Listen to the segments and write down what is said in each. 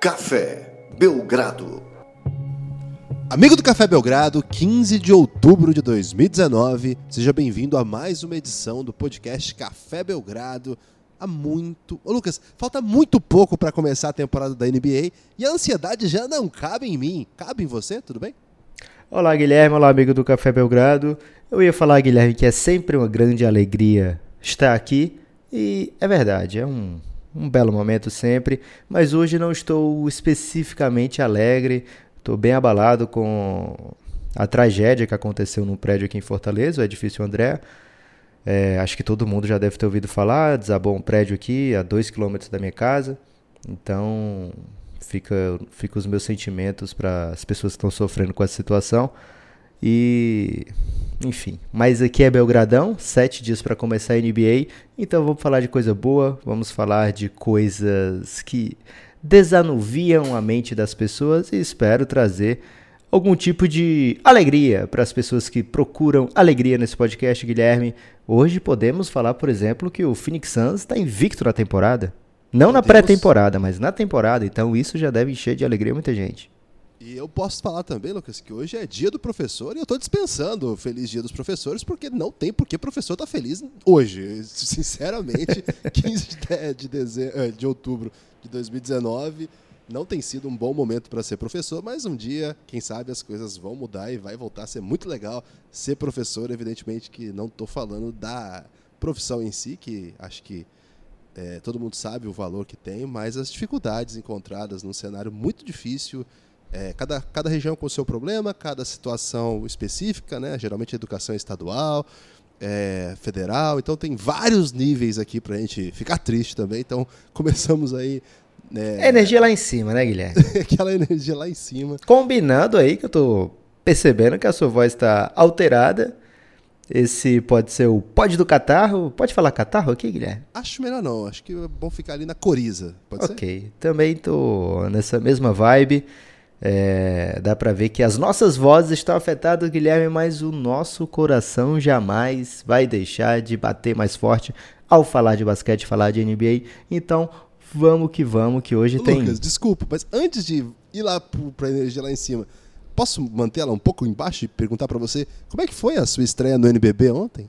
Café Belgrado. Amigo do Café Belgrado, 15 de outubro de 2019, seja bem-vindo a mais uma edição do podcast Café Belgrado. Há muito. Ô Lucas, falta muito pouco para começar a temporada da NBA e a ansiedade já não cabe em mim. Cabe em você? Tudo bem? Olá, Guilherme. Olá, amigo do Café Belgrado. Eu ia falar, Guilherme, que é sempre uma grande alegria estar aqui e é verdade, é um, um belo momento sempre, mas hoje não estou especificamente alegre, estou bem abalado com a tragédia que aconteceu num prédio aqui em Fortaleza, o edifício André. É, acho que todo mundo já deve ter ouvido falar, desabou um prédio aqui a dois quilômetros da minha casa, então fica, fica os meus sentimentos para as pessoas que estão sofrendo com essa situação. E enfim, mas aqui é Belgradão, sete dias para começar a NBA, então vamos falar de coisa boa, vamos falar de coisas que desanuviam a mente das pessoas e espero trazer algum tipo de alegria para as pessoas que procuram alegria nesse podcast, Guilherme. Hoje podemos falar, por exemplo, que o Phoenix Suns está invicto na temporada. Não na pré-temporada, mas na temporada, então isso já deve encher de alegria muita gente. E eu posso falar também, Lucas, que hoje é dia do professor e eu estou dispensando o feliz dia dos professores porque não tem por que professor estar tá feliz hoje. Sinceramente, 15 de, de, dezembro, eh, de outubro de 2019 não tem sido um bom momento para ser professor, mas um dia, quem sabe, as coisas vão mudar e vai voltar a ser muito legal ser professor. Evidentemente que não estou falando da profissão em si, que acho que é, todo mundo sabe o valor que tem, mas as dificuldades encontradas num cenário muito difícil é, cada, cada região com o seu problema, cada situação específica, né? geralmente educação estadual, é, federal, então tem vários níveis aqui para a gente ficar triste também. Então começamos aí. É, é energia lá em cima, né, Guilherme? Aquela energia lá em cima. Combinando aí que eu tô percebendo que a sua voz está alterada. Esse pode ser o pod do catarro. Pode falar catarro aqui, Guilherme? Acho melhor não. Acho que é bom ficar ali na coriza. Pode okay. ser? Ok. Também tô nessa mesma vibe. É, dá para ver que as nossas vozes estão afetadas, Guilherme, mas o nosso coração jamais vai deixar de bater mais forte ao falar de basquete, falar de NBA. Então, vamos que vamos, que hoje Lucas, tem. Lucas, desculpa, mas antes de ir lá para energia lá em cima, posso manter ela um pouco embaixo e perguntar para você como é que foi a sua estreia no NBB ontem?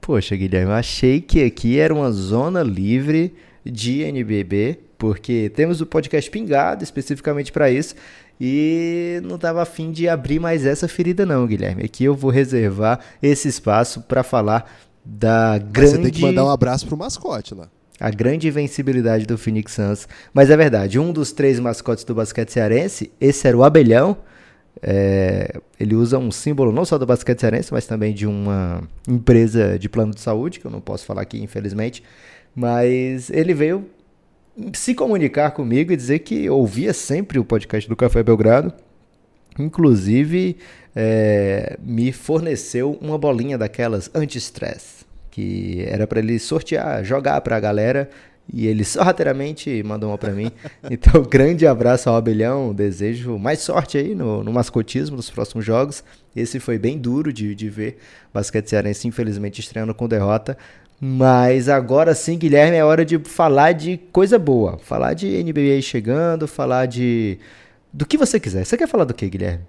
Poxa, Guilherme, eu achei que aqui era uma zona livre de NBB porque temos o podcast pingado especificamente para isso e não estava afim de abrir mais essa ferida não, Guilherme. Aqui eu vou reservar esse espaço para falar da grande... Mas você tem que mandar um abraço pro mascote lá. A grande invencibilidade do Phoenix Suns. Mas é verdade, um dos três mascotes do basquete cearense, esse era o Abelhão. É, ele usa um símbolo não só do basquete cearense, mas também de uma empresa de plano de saúde, que eu não posso falar aqui, infelizmente. Mas ele veio se comunicar comigo e dizer que ouvia sempre o podcast do Café Belgrado. Inclusive, é, me forneceu uma bolinha daquelas anti-stress, que era para ele sortear, jogar para a galera. E ele sorrateiramente mandou uma para mim. Então, grande abraço ao Abelhão. Desejo mais sorte aí no, no mascotismo nos próximos jogos. Esse foi bem duro de, de ver basquete cearense, infelizmente, estreando com derrota. Mas agora sim, Guilherme, é hora de falar de coisa boa. Falar de NBA chegando, falar de. do que você quiser. Você quer falar do que, Guilherme?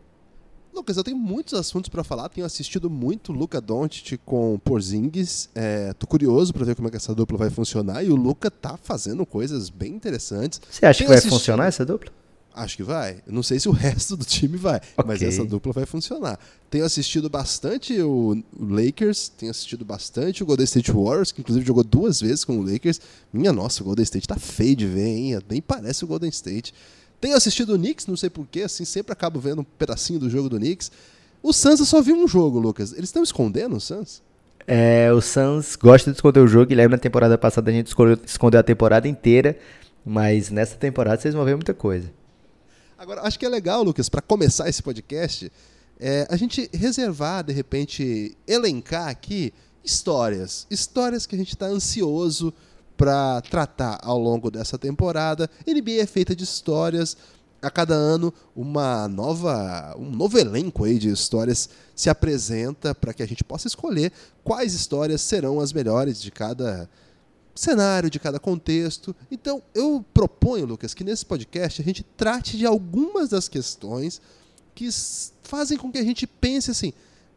Lucas, eu tenho muitos assuntos para falar. Tenho assistido muito Luca Doncic com Porzingis. É, tô curioso para ver como é que essa dupla vai funcionar. E o Luca tá fazendo coisas bem interessantes. Você acha tenho que vai assistido... funcionar essa dupla? Acho que vai. não sei se o resto do time vai, okay. mas essa dupla vai funcionar. Tenho assistido bastante o Lakers, tenho assistido bastante o Golden State Warriors, que inclusive jogou duas vezes com o Lakers. Minha nossa, o Golden State tá feio de ver, hein? Nem parece o Golden State. Tenho assistido o Knicks, não sei porquê, assim, sempre acabo vendo um pedacinho do jogo do Knicks. O Suns eu só vi um jogo, Lucas. Eles estão escondendo o Suns? É, o Suns gosta de esconder o jogo. E lembra na temporada passada a gente escondeu a temporada inteira. Mas nessa temporada vocês vão ver muita coisa. Agora, acho que é legal, Lucas, para começar esse podcast, é, a gente reservar, de repente, elencar aqui histórias. Histórias que a gente está ansioso para tratar ao longo dessa temporada. NBA é feita de histórias. A cada ano, uma nova, um novo elenco aí de histórias se apresenta para que a gente possa escolher quais histórias serão as melhores de cada cenário, de cada contexto. Então, eu proponho, Lucas, que nesse podcast a gente trate de algumas das questões que fazem com que a gente pense assim: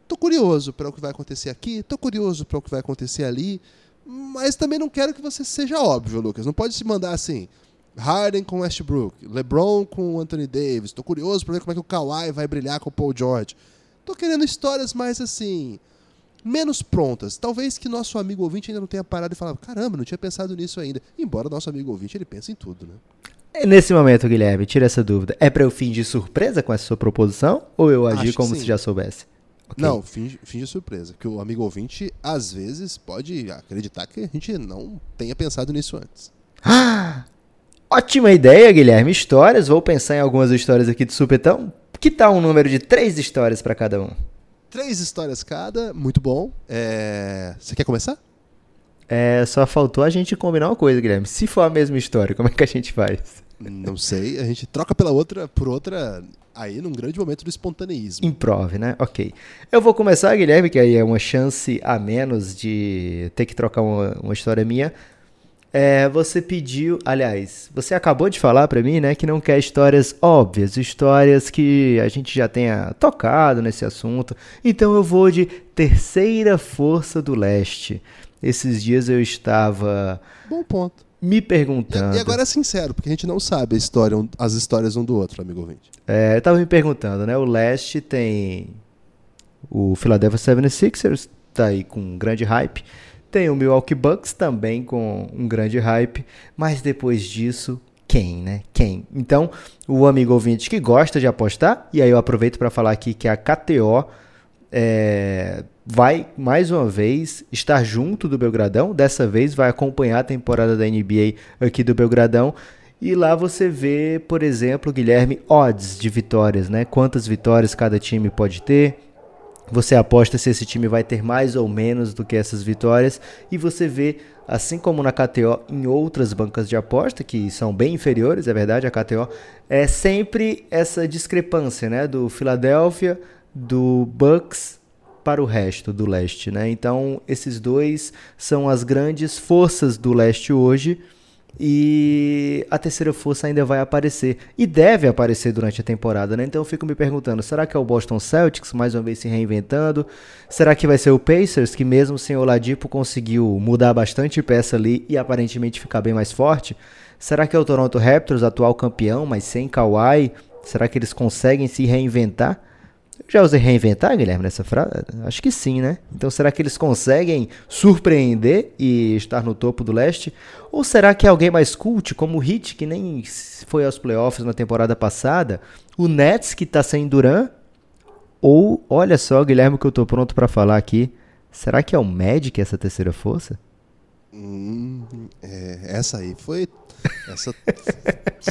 tô curioso para o que vai acontecer aqui, tô curioso para o que vai acontecer ali, mas também não quero que você seja óbvio, Lucas. Não pode se mandar assim. Harden com Westbrook, LeBron com Anthony Davis. Tô curioso para ver como é que o Kawhi vai brilhar com o Paul George. Tô querendo histórias mais assim, menos prontas. Talvez que nosso amigo ouvinte ainda não tenha parado e falado, caramba, não tinha pensado nisso ainda. Embora nosso amigo ouvinte ele pense em tudo, né? É, nesse momento, Guilherme, tira essa dúvida. É para eu fingir surpresa com essa sua proposição ou eu agir como se já soubesse? Okay. Não, finge, finge surpresa. Que o amigo ouvinte, às vezes, pode acreditar que a gente não tenha pensado nisso antes. Ah! Ótima ideia, Guilherme. Histórias. Vou pensar em algumas histórias aqui do supetão. Que tal um número de três histórias para cada um? Três histórias cada, muito bom. É... Você quer começar? É, só faltou a gente combinar uma coisa, Guilherme. Se for a mesma história, como é que a gente faz? Não sei, a gente troca pela outra por outra aí num grande momento do espontaneísmo. Improve, né? Ok. Eu vou começar, Guilherme, que aí é uma chance a menos de ter que trocar uma, uma história minha. É, você pediu, aliás, você acabou de falar para mim, né, que não quer histórias óbvias, histórias que a gente já tenha tocado nesse assunto. Então eu vou de Terceira Força do Leste. Esses dias eu estava Bom ponto. Me perguntando. E, e agora é sincero, porque a gente não sabe a história, as histórias um do outro, amigo ouvinte. É, eu estava me perguntando, né? O Leste tem o Philadelphia 76ers, tá aí com um grande hype. Tem o Milwaukee Bucks também com um grande hype, mas depois disso, quem, né? Quem? Então, o amigo ouvinte que gosta de apostar, e aí eu aproveito para falar aqui que a KTO é, vai mais uma vez estar junto do Belgradão, dessa vez vai acompanhar a temporada da NBA aqui do Belgradão. E lá você vê, por exemplo, Guilherme, odds de vitórias, né? Quantas vitórias cada time pode ter, você aposta se esse time vai ter mais ou menos do que essas vitórias e você vê, assim como na KTO, em outras bancas de aposta que são bem inferiores, é verdade, a KTO, é sempre essa discrepância, né, do Philadelphia, do Bucks para o resto do leste, né? Então, esses dois são as grandes forças do leste hoje e a terceira força ainda vai aparecer e deve aparecer durante a temporada, né? Então eu fico me perguntando, será que é o Boston Celtics mais uma vez se reinventando? Será que vai ser o Pacers que mesmo sem o Ladipo conseguiu mudar bastante peça ali e aparentemente ficar bem mais forte? Será que é o Toronto Raptors, atual campeão, mas sem Kawhi? Será que eles conseguem se reinventar? Já usei reinventar, Guilherme, nessa frase? Acho que sim, né? Então será que eles conseguem surpreender e estar no topo do leste? Ou será que é alguém mais cult, como o Heat, que nem foi aos playoffs na temporada passada? O Nets, que tá sem Duran? Ou, olha só, Guilherme, que eu tô pronto para falar aqui. Será que é o Magic essa terceira força? Hum, é, essa aí foi. Essa,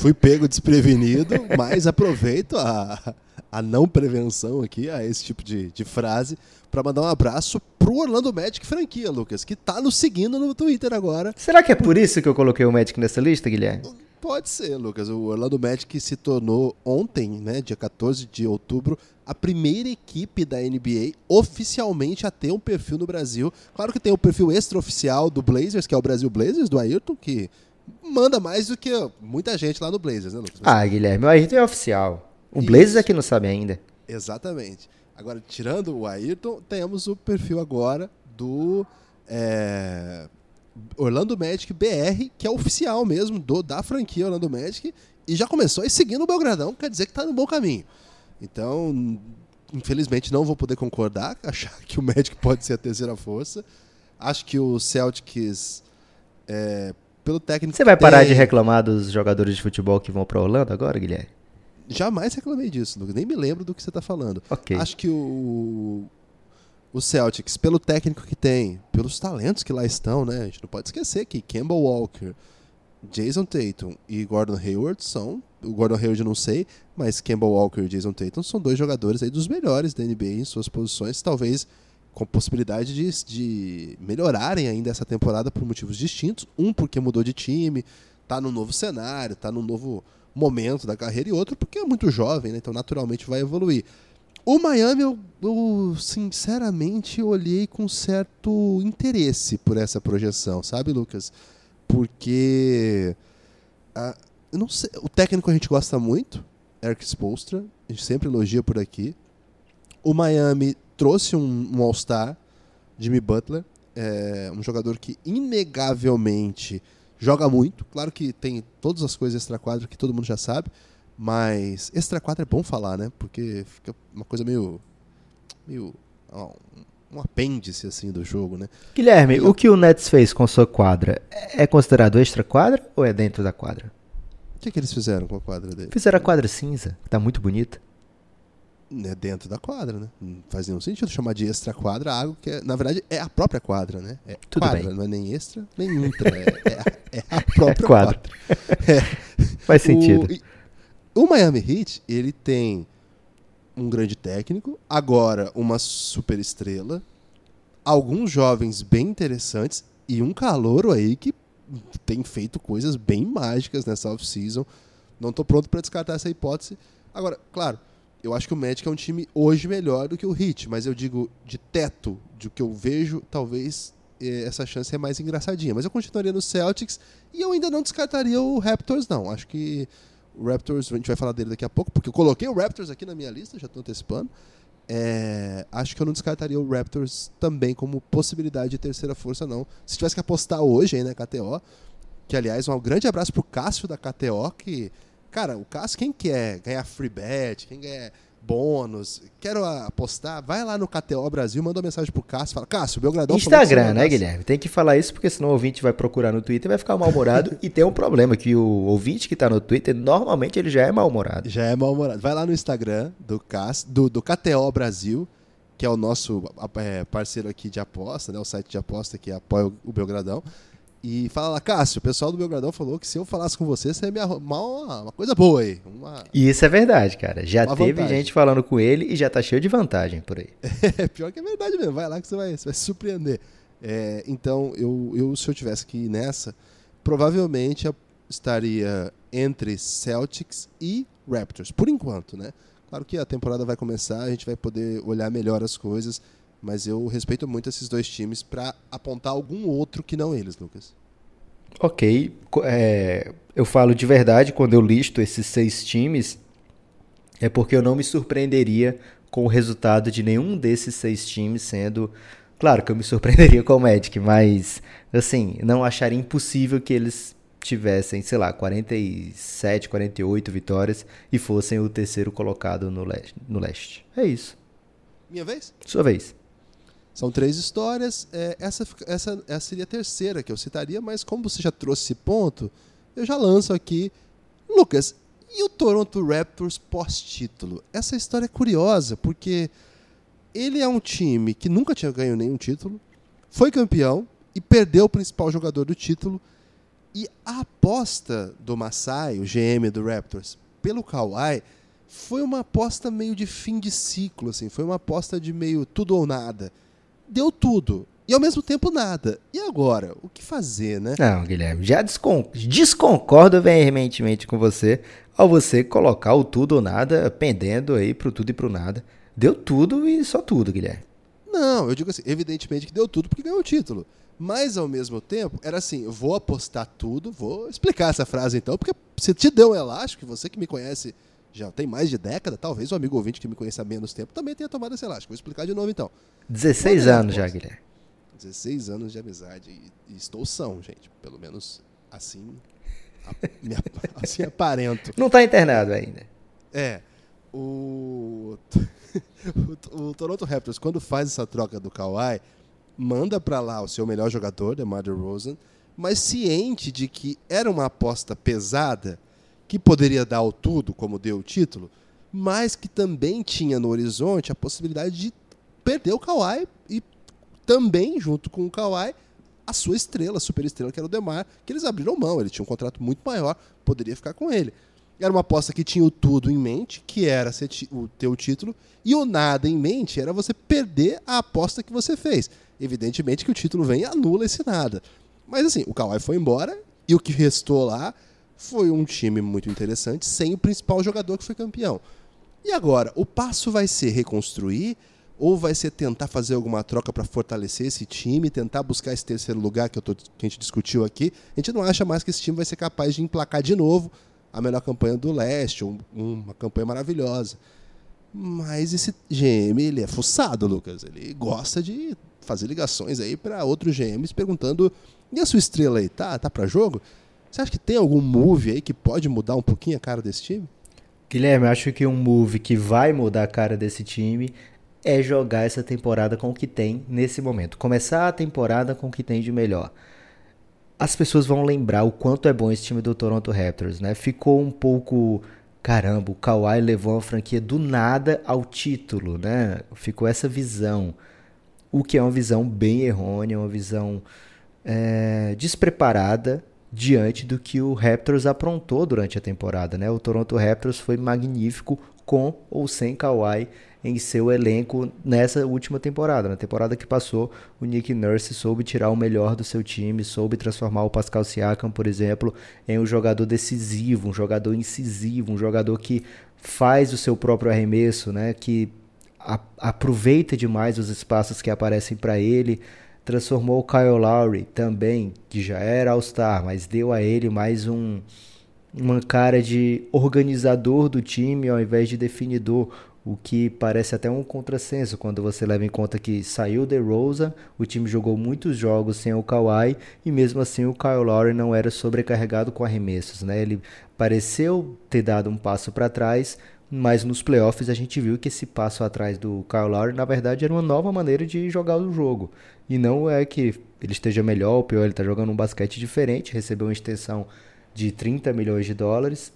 fui pego desprevenido, mas aproveito a a não prevenção aqui a esse tipo de, de frase para mandar um abraço pro Orlando Magic franquia, Lucas, que tá nos seguindo no Twitter agora. Será que é por isso que eu coloquei o Magic nessa lista, Guilherme? Pode ser, Lucas. O Orlando Magic se tornou ontem, né, dia 14 de outubro, a primeira equipe da NBA oficialmente a ter um perfil no Brasil. Claro que tem o perfil extraoficial do Blazers, que é o Brasil Blazers, do Ayrton, que manda mais do que muita gente lá no Blazers, né, Lucas? Ah, Guilherme, o Ayrton é oficial. O Blazers é que não sabe ainda. Exatamente. Agora, tirando o Ayrton, temos o perfil agora do é, Orlando Magic BR, que é oficial mesmo do, da franquia Orlando Magic, e já começou a seguir no Belgradão, quer dizer que está no bom caminho. Então, infelizmente, não vou poder concordar, achar que o Magic pode ser a terceira força. Acho que o Celtics, é, pelo técnico. Você vai parar de reclamar dos jogadores de futebol que vão para Orlando agora, Guilherme? Jamais reclamei disso. Nem me lembro do que você está falando. Okay. Acho que o, o Celtics, pelo técnico que tem, pelos talentos que lá estão, né? A gente não pode esquecer que Campbell Walker, Jason Tatum e Gordon Hayward são. O Gordon Hayward eu não sei, mas Campbell Walker e Jason Tatum são dois jogadores aí dos melhores da NBA em suas posições, talvez com possibilidade de, de melhorarem ainda essa temporada por motivos distintos. Um porque mudou de time, tá num novo cenário, tá num novo momento da carreira e outro porque é muito jovem, né? então naturalmente vai evoluir. O Miami, eu, eu, sinceramente olhei com certo interesse por essa projeção, sabe, Lucas? porque ah, eu não sei, o técnico a gente gosta muito, Eric Spoelstra, a gente sempre elogia por aqui. O Miami trouxe um, um All-Star, Jimmy Butler, é, um jogador que inegavelmente joga muito. Claro que tem todas as coisas extra-quadro que todo mundo já sabe, mas extra-quadro é bom falar, né? Porque fica uma coisa meio. meio ó, um apêndice assim do jogo, né? Guilherme, o que o Nets fez com sua quadra é considerado extra-quadra ou é dentro da quadra? O que, que eles fizeram com a quadra dele? Fizeram a quadra cinza, que tá muito bonita. É dentro da quadra, né? Não faz nenhum sentido chamar de extra quadra algo que, é, na verdade, é a própria quadra, né? É Tudo quadra, bem. não é nem extra, nem intra. é, é a- é a própria quadra. quadra. É. Faz sentido. O, e- o Miami Heat, ele tem um grande técnico, agora uma super estrela, alguns jovens bem interessantes e um calouro aí que tem feito coisas bem mágicas nessa off-season. Não tô pronto para descartar essa hipótese. Agora, claro, eu acho que o Magic é um time hoje melhor do que o Heat, mas eu digo de teto, de que eu vejo, talvez eh, essa chance é mais engraçadinha. Mas eu continuaria no Celtics e eu ainda não descartaria o Raptors, não. Acho que o Raptors, a gente vai falar dele daqui a pouco, porque eu coloquei o Raptors aqui na minha lista, já estou antecipando. É, acho que eu não descartaria o Raptors também como possibilidade de terceira força, não. Se tivesse que apostar hoje aí na KTO, que aliás, um grande abraço pro Cássio da KTO, que, cara, o Cássio, quem quer ganhar free bet, quem quer bônus, quero apostar, vai lá no KTO Brasil, manda uma mensagem pro Cássio, fala, Cássio, o Belgradão Instagram, né, mandasse- Guilherme? Tem que falar isso porque senão o ouvinte vai procurar no Twitter e vai ficar mal-humorado. e tem um problema, que o ouvinte que tá no Twitter, normalmente ele já é mal-humorado. Já é mal-humorado. Vai lá no Instagram do, Cas, do, do KTO Brasil, que é o nosso é, parceiro aqui de aposta, né? O site de aposta que apoia o Belgradão. E fala lá, Cássio, o pessoal do Belgradão falou que se eu falasse com você, você ia me arrumar uma, uma coisa boa aí. Uma... E isso é verdade, cara. Já teve vantagem. gente falando com ele e já tá cheio de vantagem por aí. É pior que é verdade mesmo. Vai lá que você vai, você vai se surpreender. É, então, eu, eu, se eu tivesse que ir nessa, provavelmente eu estaria entre Celtics e Raptors, por enquanto, né? Claro que a temporada vai começar, a gente vai poder olhar melhor as coisas, mas eu respeito muito esses dois times para apontar algum outro que não eles, Lucas. Ok, é, eu falo de verdade quando eu listo esses seis times, é porque eu não me surpreenderia com o resultado de nenhum desses seis times sendo. Claro que eu me surpreenderia com o Magic, mas assim, não acharia impossível que eles tivessem, sei lá, 47, 48 vitórias e fossem o terceiro colocado no leste. No leste. É isso. Minha vez? Sua vez. São três histórias. é, essa, essa, essa seria a terceira que eu citaria, mas como você já trouxe esse ponto, eu já lanço aqui. Lucas, e o Toronto Raptors pós-título? Essa história é curiosa, porque ele é um time que nunca tinha ganho nenhum título, foi campeão e perdeu o principal jogador do título. E a aposta do Masai, o GM do Raptors, pelo Kawhi, foi uma aposta meio de fim de ciclo, assim, foi uma aposta de meio tudo ou nada. Deu tudo. E ao mesmo tempo nada. E agora? O que fazer, né? Não, Guilherme, já descon desconcordo veementemente com você ao você colocar o tudo ou nada pendendo aí pro tudo e pro nada. Deu tudo e só tudo, Guilherme. Não, eu digo assim, evidentemente que deu tudo porque ganhou o título. Mas ao mesmo tempo, era assim, eu vou apostar tudo, vou explicar essa frase então, porque se te deu um elástico, você que me conhece já tem mais de década, talvez o amigo ouvinte que me conheça há menos tempo também tenha tomado esse elástico. Vou explicar de novo então. 16 Olha a anos já. Guilherme. 16 anos de amizade e, e estou são, gente. Pelo menos assim, a- me assim aparento. Não tá internado ainda. É. O, o, o Toronto Raptors, quando faz essa troca do Kawhi, manda pra lá o seu melhor jogador, DeMar DeRozan, mas ciente de que era uma aposta pesada, que poderia dar o tudo, como deu o título, mas que também tinha no horizonte a possibilidade de perder o Kawhi e também, junto com o Kawhi, a sua estrela, a super estrela, que era o Demar, que eles abriram mão. Ele tinha um contrato muito maior, poderia ficar com ele. Era uma aposta que tinha o tudo em mente, que era o teu título, e o nada em mente era você perder a aposta que você fez. Evidentemente que o título vem e anula esse nada. Mas assim, o Kawhi foi embora, e o que restou lá foi um time muito interessante, sem o principal jogador que foi campeão. E agora, o passo vai ser reconstruir Ou vai ser tentar fazer alguma troca para fortalecer esse time, tentar buscar esse terceiro lugar que, tô, que a gente discutiu aqui? A gente não acha mais que esse time vai ser capaz de emplacar de novo a melhor campanha do leste, um, uma campanha maravilhosa. Mas esse GM, ele é fuçado, Lucas. Ele gosta de fazer ligações aí para outros GMs perguntando: e a sua estrela aí, tá, tá para jogo? Você acha que tem algum move aí que pode mudar um pouquinho a cara desse time? Guilherme, acho que um move que vai mudar a cara desse time é jogar essa temporada com o que tem nesse momento. Começar a temporada com o que tem de melhor. As pessoas vão lembrar o quanto é bom esse time do Toronto Raptors, né? Ficou um pouco. Caramba, o Kawhi levou a franquia do nada ao título, né? Ficou essa visão. O que é uma visão bem errônea, uma visão é, despreparada diante do que o Raptors aprontou durante a temporada, né? O Toronto Raptors foi magnífico com ou sem Kawhi em seu elenco nessa última temporada. Na temporada que passou, o Nick Nurse soube tirar o melhor do seu time, soube transformar o Pascal Siakam, por exemplo, em um jogador decisivo, um jogador incisivo, um jogador que faz o seu próprio arremesso, né? Que aproveita demais os espaços que aparecem para ele. Transformou o Kyle Lowry também, que já era All-Star, mas deu a ele mais um, uma cara de organizador do time ao invés de definidor o que parece até um contrassenso quando você leva em conta que saiu de Rosa, o time jogou muitos jogos sem o Kawhi e mesmo assim o Kyle Lowry não era sobrecarregado com arremessos, né? Ele pareceu ter dado um passo para trás, mas nos playoffs a gente viu que esse passo atrás do Kyle Lowry na verdade era uma nova maneira de jogar o jogo e não é que ele esteja melhor ou pior, ele está jogando um basquete diferente, recebeu uma extensão de 30 milhões de dólares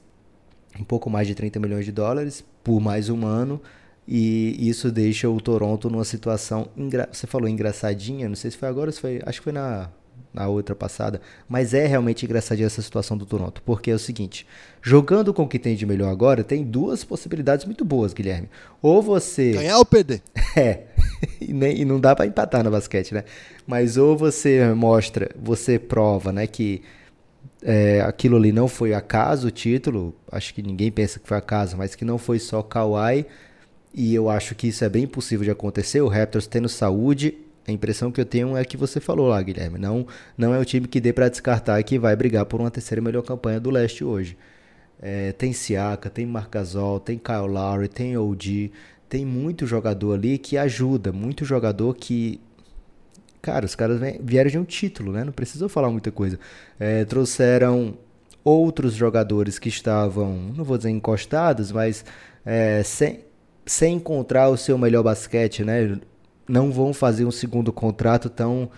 um pouco mais de 30 milhões de dólares por mais um ano. E isso deixa o Toronto numa situação. Você falou engraçadinha, não sei se foi agora, se foi. Acho que foi na, na outra passada. Mas é realmente engraçadinha essa situação do Toronto. Porque é o seguinte: jogando com o que tem de melhor agora, tem duas possibilidades muito boas, Guilherme. Ou você. Ganhar ou perder. É. e, nem, e não dá para empatar no basquete, né? Mas ou você mostra, você prova, né, que é, aquilo ali não foi acaso o título, acho que ninguém pensa que foi acaso, mas que não foi só Kawhi, e eu acho que isso é bem possível de acontecer, o Raptors tendo saúde, a impressão que eu tenho é que você falou lá, Guilherme, não, não é o time que dê para descartar e que vai brigar por uma terceira melhor campanha do leste hoje. É, tem Siaka, tem Marcasol, tem Kyle Lowry, tem OG, tem muito jogador ali que ajuda, muito jogador que Cara, os caras vieram de um título, né? Não precisou falar muita coisa. É, trouxeram outros jogadores que estavam, não vou dizer encostados, mas é, sem, sem encontrar o seu melhor basquete, né? Não vão fazer um segundo contrato tão,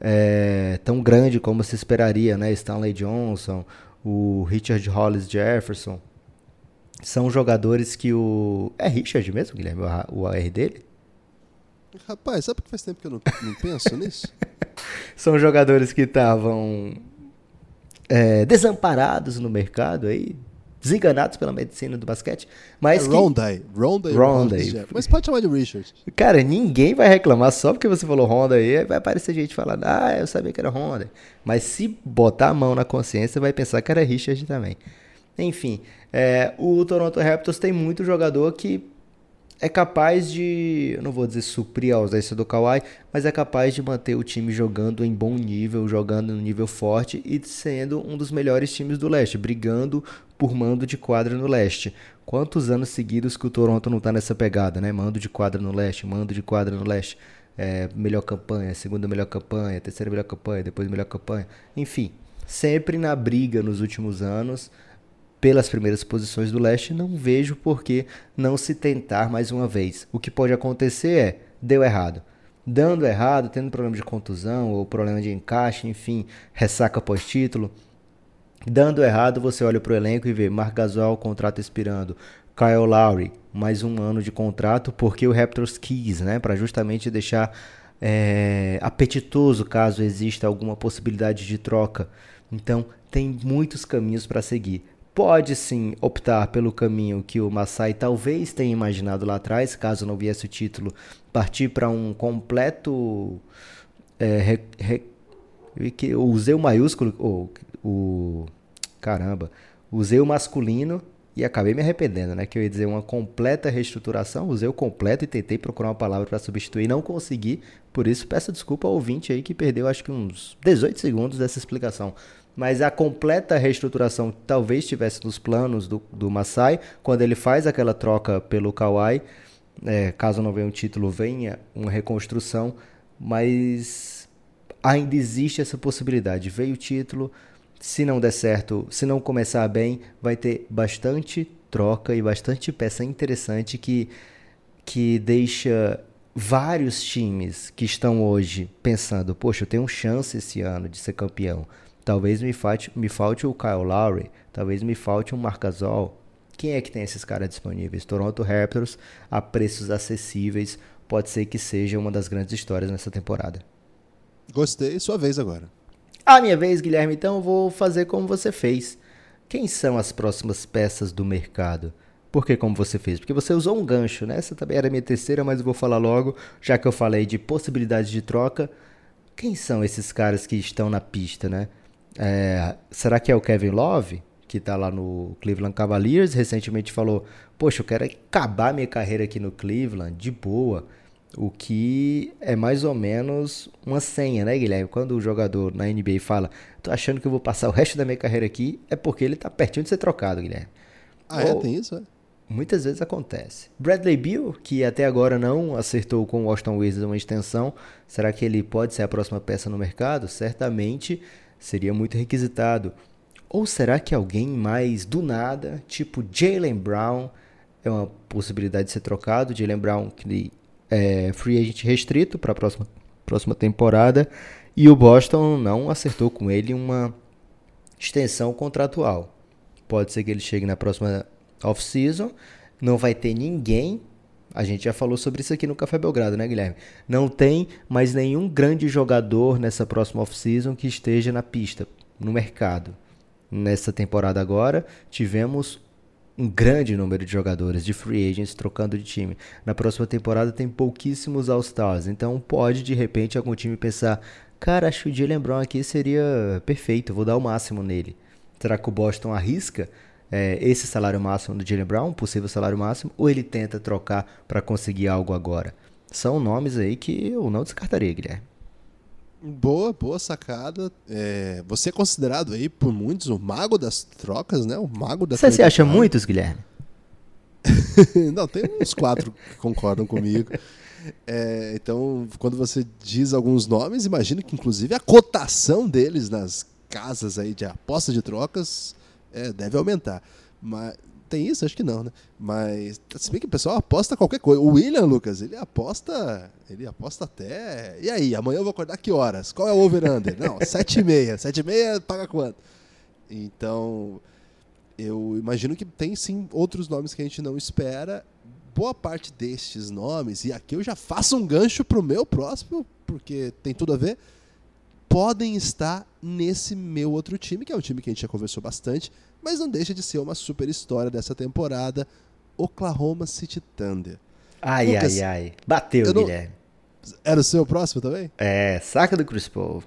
é, tão grande como se esperaria, né? Stanley Johnson, o Richard Hollis Jefferson. São jogadores que o. É Richard mesmo, Guilherme, o AR dele? Rapaz, sabe que faz tempo que eu não, não penso nisso? São jogadores que estavam é, desamparados no mercado aí, desenganados pela medicina do basquete, mas é que... Rondai, Rondai. Mas pode chamar de Richard. Cara, ninguém vai reclamar só porque você falou Honda aí, vai aparecer gente falando, ah, eu sabia que era Honda. Mas se botar a mão na consciência, vai pensar que era Richard também. Enfim, é, o Toronto Raptors tem muito jogador que é capaz de, não vou dizer suprir a ausência do Kawhi, mas é capaz de manter o time jogando em bom nível, jogando no nível forte e sendo um dos melhores times do leste, brigando por mando de quadra no leste. Quantos anos seguidos que o Toronto não está nessa pegada, né? Mando de quadra no leste, mando de quadra no leste. É, melhor campanha, segunda melhor campanha, terceira melhor campanha, depois melhor campanha. Enfim, sempre na briga nos últimos anos pelas primeiras posições do leste, não vejo por que não se tentar mais uma vez. O que pode acontecer é, deu errado. Dando errado, tendo problema de contusão ou problema de encaixe, enfim, ressaca pós-título. Dando errado, você olha para o elenco e vê Marc Gasol, contrato expirando. Kyle Lowry, mais um ano de contrato, porque o Raptors quis, né? Para justamente deixar é, apetitoso caso exista alguma possibilidade de troca. Então, tem muitos caminhos para seguir pode sim optar pelo caminho que o Masai talvez tenha imaginado lá atrás, caso não viesse o título, partir para um completo. É, re, re, usei o maiúsculo, ou o. Caramba, usei o masculino e acabei me arrependendo, né? Que eu ia dizer uma completa reestruturação, usei o completo e tentei procurar uma palavra para substituir, não consegui. Por isso, peço desculpa ao ouvinte aí que perdeu acho que uns 18 segundos dessa explicação. Mas a completa reestruturação talvez estivesse nos planos do, do Masai, quando ele faz aquela troca pelo Kawhi. É, caso não venha um título, venha uma reconstrução, mas ainda existe essa possibilidade. Veio o título, se não der certo, se não começar bem, vai ter bastante troca e bastante peça interessante que, que deixa vários times que estão hoje pensando, poxa, eu tenho chance esse ano de ser campeão. Talvez me falte, me falte o Kyle Lowry, talvez me falte um Marcasol. Quem é que tem esses caras disponíveis? Toronto Raptors a preços acessíveis, pode ser que seja uma das grandes histórias nessa temporada. Gostei, sua vez agora. A minha vez, Guilherme, então eu vou fazer como você fez. Quem são as próximas peças do mercado? Por que como você fez? Porque você usou um gancho, né? Essa também era a minha terceira, mas eu vou falar logo, já que eu falei de possibilidades de troca. Quem são esses caras que estão na pista, né? É, será que é o Kevin Love, que está lá no Cleveland Cavaliers? Recentemente falou: Poxa, eu quero acabar minha carreira aqui no Cleveland, de boa. O que é mais ou menos uma senha, né, Guilherme? Quando o jogador na NBA fala, tô achando que eu vou passar o resto da minha carreira aqui, é porque ele tá pertinho de ser trocado, Guilherme. Ah, é? Tem isso, é? Muitas vezes acontece. Bradley Beal, que até agora não acertou com o Washington Wizards uma extensão, será que ele pode ser a próxima peça no mercado? Certamente seria muito requisitado. Ou será que alguém mais do nada, tipo Jalen Brown, é uma possibilidade de ser trocado? Jalen Brown, que é, free agent restrito para a próxima, próxima temporada e o Boston não acertou com ele uma extensão contratual. Pode ser que ele chegue na próxima off-season, não vai ter ninguém. A gente já falou sobre isso aqui no Café Belgrado, né, Guilherme? Não tem mais nenhum grande jogador nessa próxima off-season que esteja na pista, no mercado. Nessa temporada agora, tivemos um grande número de jogadores de free agents trocando de time. Na próxima temporada tem pouquíssimos All-Stars, então pode de repente algum time pensar: cara, acho que o Jalen Brown aqui seria perfeito, vou dar o máximo nele. Será que o Boston arrisca é, esse salário máximo do Jalen Brown, possível salário máximo, ou ele tenta trocar para conseguir algo agora? São nomes aí que eu não descartaria, Guilherme. Boa, boa sacada. É, você é considerado aí por muitos o mago das trocas, né? O mago da Você se acha muitos, Guilherme? Não, tem uns quatro que concordam comigo. É, então, quando você diz alguns nomes, imagino que inclusive a cotação deles nas casas aí de aposta de trocas é, deve aumentar. Mas tem isso? Acho que não, né? Mas se bem que o pessoal aposta qualquer coisa. O William, Lucas, ele aposta. Ele aposta até. E aí, amanhã eu vou acordar que horas? Qual é o over-under? não, 7 e meia. 7 e meia paga quanto? Então, eu imagino que tem sim outros nomes que a gente não espera. Boa parte destes nomes, e aqui eu já faço um gancho pro meu próximo, porque tem tudo a ver, podem estar nesse meu outro time, que é um time que a gente já conversou bastante, mas não deixa de ser uma super história dessa temporada, Oklahoma City Thunder. Ai, Lucas, ai, ai. Bateu, Guilherme. Era o seu próximo também? É, saca do Chris Paul.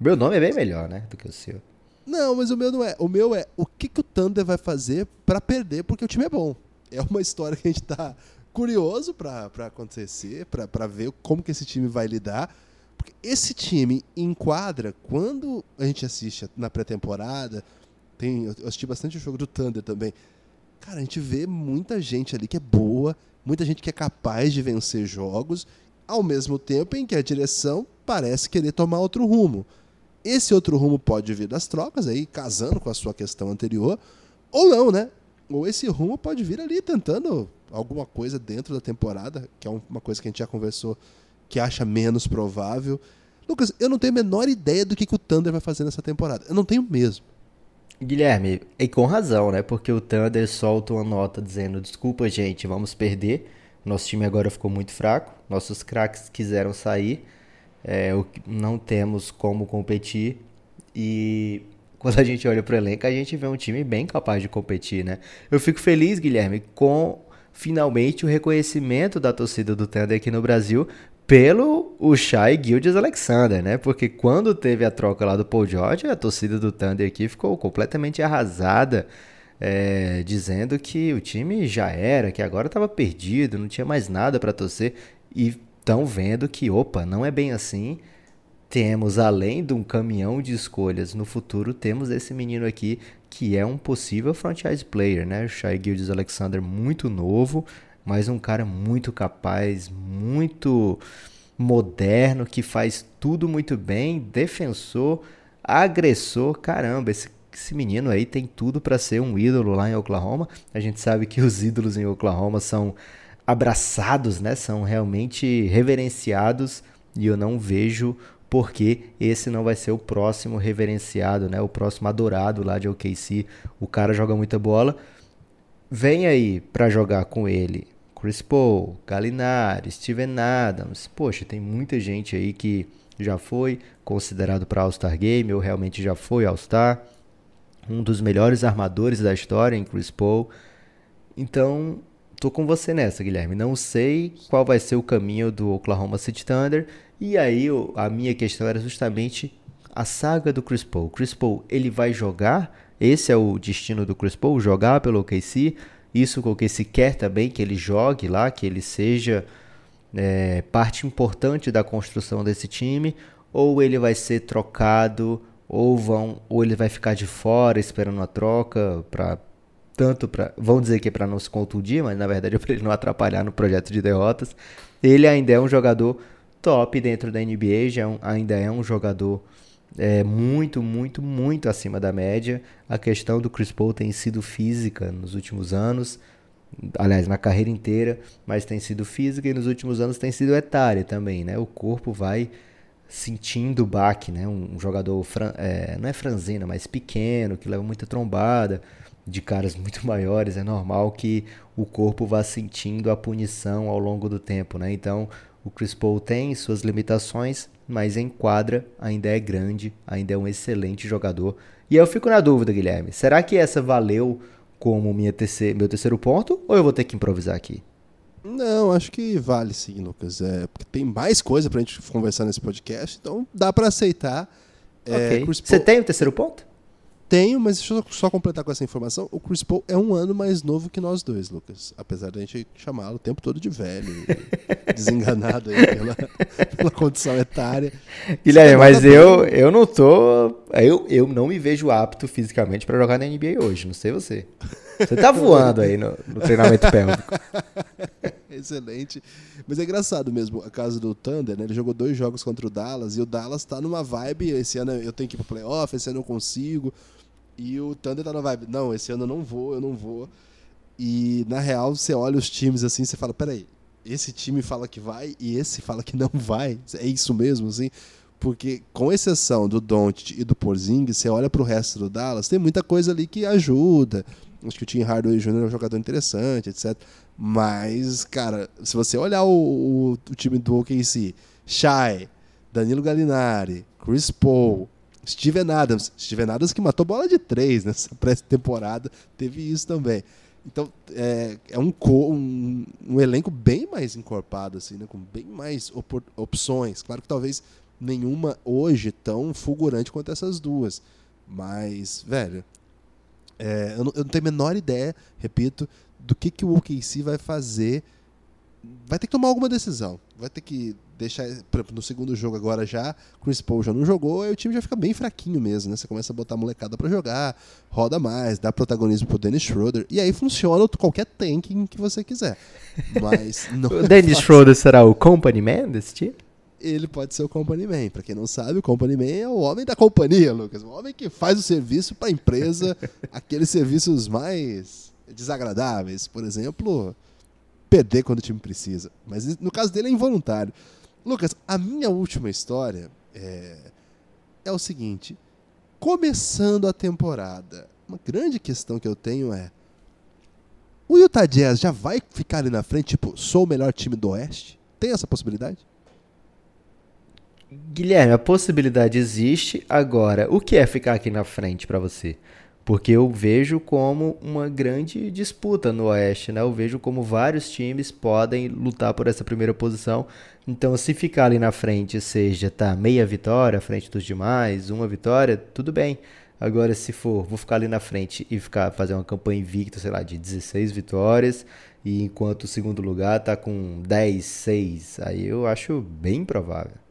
Meu nome é bem melhor, né, do que o seu. Não, mas o meu não é. O meu é o que, que o Thunder vai fazer para perder porque o time é bom. É uma história que a gente tá curioso para acontecer, para ver como que esse time vai lidar. Porque esse time enquadra quando a gente assiste na pré-temporada, tem, eu assisti bastante o jogo do Thunder também. Cara, a gente vê muita gente ali que é boa, muita gente que é capaz de vencer jogos, ao mesmo tempo em que a direção parece querer tomar outro rumo. Esse outro rumo pode vir das trocas, aí casando com a sua questão anterior, ou não, né? Ou esse rumo pode vir ali tentando alguma coisa dentro da temporada, que é uma coisa que a gente já conversou, que acha menos provável. Lucas, eu não tenho a menor ideia do que, que o Thunder vai fazer nessa temporada. Eu não tenho mesmo. Guilherme, e com razão, né? Porque o Thunder solta uma nota dizendo: desculpa, gente, vamos perder. Nosso time agora ficou muito fraco. Nossos craques quiseram sair. É, não temos como competir. E quando a gente olha para o elenco, a gente vê um time bem capaz de competir, né? Eu fico feliz, Guilherme, com finalmente o reconhecimento da torcida do Thunder aqui no Brasil pelo o Shai Gildes Alexander, né? Porque quando teve a troca lá do Paul George, a torcida do Thunder aqui ficou completamente arrasada. é, dizendo que o time já era, que agora estava perdido, não tinha mais nada para torcer. E estão vendo que, opa, não é bem assim. Temos, além de um caminhão de escolhas no futuro, temos esse menino aqui que é um possível franchise player, né? O Shai Gildes Alexander, muito novo, mas um cara muito capaz, muito moderno, que faz tudo muito bem, defensor, agressor. Caramba, esse, esse menino aí tem tudo para ser um ídolo lá em Oklahoma. A gente sabe que os ídolos em Oklahoma são abraçados, né? São realmente reverenciados e eu não vejo porque esse não vai ser o próximo reverenciado, né? O próximo adorado lá de OKC. O cara joga muita bola. Vem aí para jogar com ele Chris Paul, Gallinari, Steven Adams. Poxa, tem muita gente aí que já foi considerado para All-Star Game ou realmente já foi All-Star. Um dos melhores armadores da história em Chris Paul. Então, tô com você nessa, Guilherme. Não sei qual vai ser o caminho do Oklahoma City Thunder. E aí a minha questão era justamente a saga do Chris Paul. Chris Paul, ele vai jogar? Esse é o destino do Chris Paul, jogar pelo OKC. Isso que o OKC quer também, que ele jogue lá, que ele seja é, parte importante da construção desse time. Ou ele vai ser trocado, ou, vão, ou ele vai ficar de fora esperando a troca para tanto para. Vão dizer que é para não se contundir, mas na verdade é para ele não atrapalhar no projeto de derrotas. Ele ainda é um jogador top dentro da NBA, já é um, ainda é um jogador é, muito, muito, muito acima da média. A questão do Chris Paul tem sido física nos últimos anos, aliás, na carreira inteira, mas tem sido física e nos últimos anos tem sido etária também, né? O corpo vai sentindo o baque, né? Um, jogador, é, não é franzina, mas pequeno, que leva muita trombada de caras muito maiores, é normal que o corpo vá sentindo a punição ao longo do tempo, né? Então, o Chris Paul tem suas limitações, mas em quadra ainda é grande, ainda é um excelente jogador. E eu fico na dúvida, Guilherme, será que essa valeu como minha meu terceiro ponto ou eu vou ter que improvisar aqui? Não, acho que vale sim, Lucas. É, porque tem mais coisa pra gente conversar nesse podcast, então dá para aceitar. É, okay. Você tem o terceiro ponto? Tenho, mas deixa eu só completar com essa informação. O Chris Paul é um ano mais novo que nós dois, Lucas. Apesar de a gente chamá-lo o tempo todo de velho, desenganado aí pela, pela condição etária. Guilherme, mas eu, eu não tô. Eu, eu não me vejo apto fisicamente para jogar na NBA hoje, não sei você. Você tá voando aí no, no treinamento pélvico. Excelente. Mas é engraçado mesmo, a casa do Thunder, né? Ele jogou dois jogos contra o Dallas e o Dallas tá numa vibe. Esse ano eu tenho que ir pro playoff, esse ano eu consigo. E o Thunder tá na vibe. Não, esse ano eu não vou, eu não vou. E na real, você olha os times assim, você fala: peraí, esse time fala que vai e esse fala que não vai. É isso mesmo, assim? Porque, com exceção do Don't e do Porzingis, você olha pro resto do Dallas, tem muita coisa ali que ajuda. Acho que o Tim Hardaway Jr. é um jogador interessante, etc. Mas, cara, se você olhar o, o, o time do OKC, Shai, Danilo Gallinari, Chris Paul, Steven Adams. Steven Adams que matou bola de três nessa pré-temporada, teve isso também. Então, é, é um, um, um, elenco bem mais encorpado, assim, né? com bem mais op opções. Claro que talvez nenhuma hoje tão fulgurante quanto essas duas. Mas, velho, é, eu, não, eu, não, tenho a menor ideia, repito, do que, que o OKC vai fazer. Vai ter que tomar alguma decisão. Vai ter que deixar, por exemplo, no segundo jogo agora já, Chris Paul já não jogou, aí o time já fica bem fraquinho mesmo, né? Você começa a botar a molecada para jogar, roda mais, dá protagonismo pro Dennis Schroeder, e aí funciona qualquer tanking que você quiser. Mas o é Dennis Schroeder será o company man desse time? Ele pode ser o company man. Para quem não sabe, o company man é o homem da companhia, Lucas. O homem que faz o serviço para a empresa, aqueles serviços mais desagradáveis. Por exemplo, perder quando o time precisa. Mas no caso dele é involuntário. Lucas, a minha última história é, é o seguinte. Começando a temporada, uma grande questão que eu tenho é o Utah Jazz já vai ficar ali na frente, tipo, sou o melhor time do Oeste? Tem essa possibilidade? Guilherme, a possibilidade existe. Agora, o que é ficar aqui na frente para você? Porque eu vejo como uma grande disputa no Oeste, né? Eu vejo como vários times podem lutar por essa primeira posição. Então, se ficar ali na frente, seja tá meia vitória à frente dos demais, uma vitória, tudo bem. Agora, se for, vou ficar ali na frente e ficar fazer uma campanha invicta, sei lá, de 16 vitórias, e enquanto o segundo lugar tá com 10, 6, aí eu acho bem provável.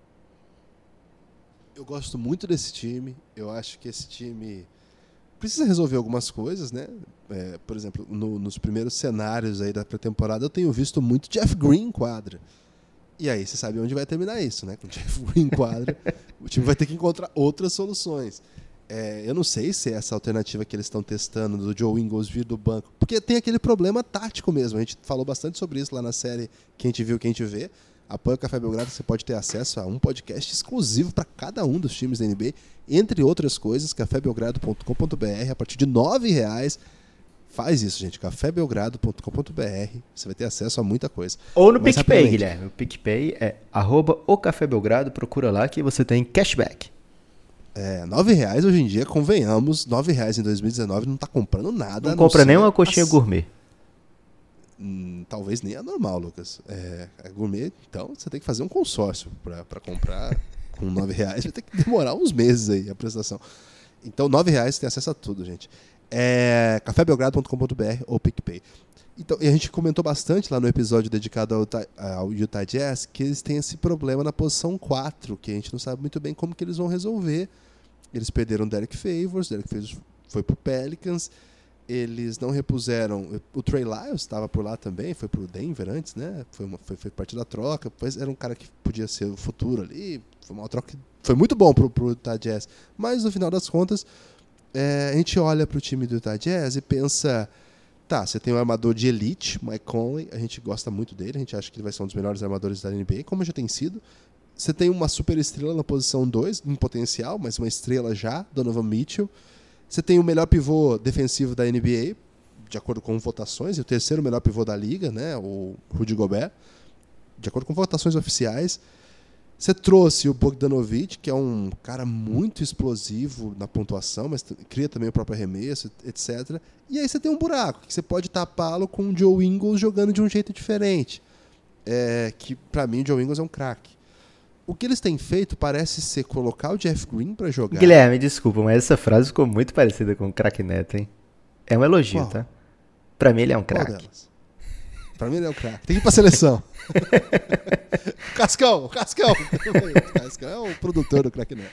Eu gosto muito desse time. Eu acho que esse time precisa resolver algumas coisas, né? É, por exemplo, no, nos primeiros cenários aí da pré-temporada, eu tenho visto muito Jeff Green em quadra. E aí você sabe onde vai terminar isso, né? Com o Jeff Green em quadra, o time vai ter que encontrar outras soluções. É, eu não sei se é essa alternativa que eles estão testando do Joe Ingles vir do banco, porque tem aquele problema tático mesmo. A gente falou bastante sobre isso lá na série Quem Te Viu, Quem Te Vê. Apoia o Café Belgrado, você pode ter acesso a um podcast exclusivo para cada um dos times da NBA, entre outras coisas, cafébelgrado.com.br, a partir de R$ reais. Faz isso, gente, cafébelgrado.com.br, você vai ter acesso a muita coisa. Ou no Mas, PicPay, Guilherme. O PicPay é arroba o Café Belgrado, procura lá que você tem cashback. É, nove reais hoje em dia, convenhamos, nove reais em 2019 não está comprando nada. Não compra nem uma coxinha as... gourmet. Hum, talvez nem a normal, Lucas. É, a gourmet, então você tem que fazer um consórcio para comprar com nove reais. Vai ter que demorar uns meses aí a prestação. Então, nove reais você tem acesso a tudo, gente. É cafébelgrado.com.br ou PicPay. Então, e a gente comentou bastante lá no episódio dedicado ao, ao, Utah Jazz que eles têm esse problema na posição 4, que a gente não sabe muito bem como que eles vão resolver. Eles perderam Derek Favors, Derek Favors foi pro Pelicans, eles não repuseram. O Trey Lyles estava por lá também, foi pro Denver antes, né? Foi, uma, foi, foi parte da troca, pois era um cara que podia ser o futuro ali. Foi uma troca que foi muito bom pro, pro Utah Jazz. Mas no final das contas, é, a gente olha pro time do Utah Jazz e pensa. Tá, você tem um armador de elite, Mike Conley, a gente gosta muito dele, a gente acha que ele vai ser um dos melhores armadores da NBA, como já tem sido. Você tem uma super estrela na posição 2, em potencial, mas uma estrela já, Donovan Mitchell. Você tem o melhor pivô defensivo da NBA, de acordo com votações, e o terceiro melhor pivô da liga, né, o Rudy Gobert, de acordo com votações oficiais. Você trouxe o Bogdanovic, que é um cara muito explosivo na pontuação, mas cria também o próprio arremesso, etc. E aí você tem um buraco, que você pode tapá-lo com o Joe Ingles jogando de um jeito diferente. É, que para mim o Joe Ingles é um craque o que eles têm feito parece ser colocar o Jeff Green para jogar. Guilherme, desculpa, mas essa frase ficou muito parecida com o craque Neto, hein? É um elogio, Qual? tá? Pra mim ele é um craque. Pra mim ele é um craque. Tem que ir pra seleção. Cascão, Cascão. Cascão é o produtor do craque Neto.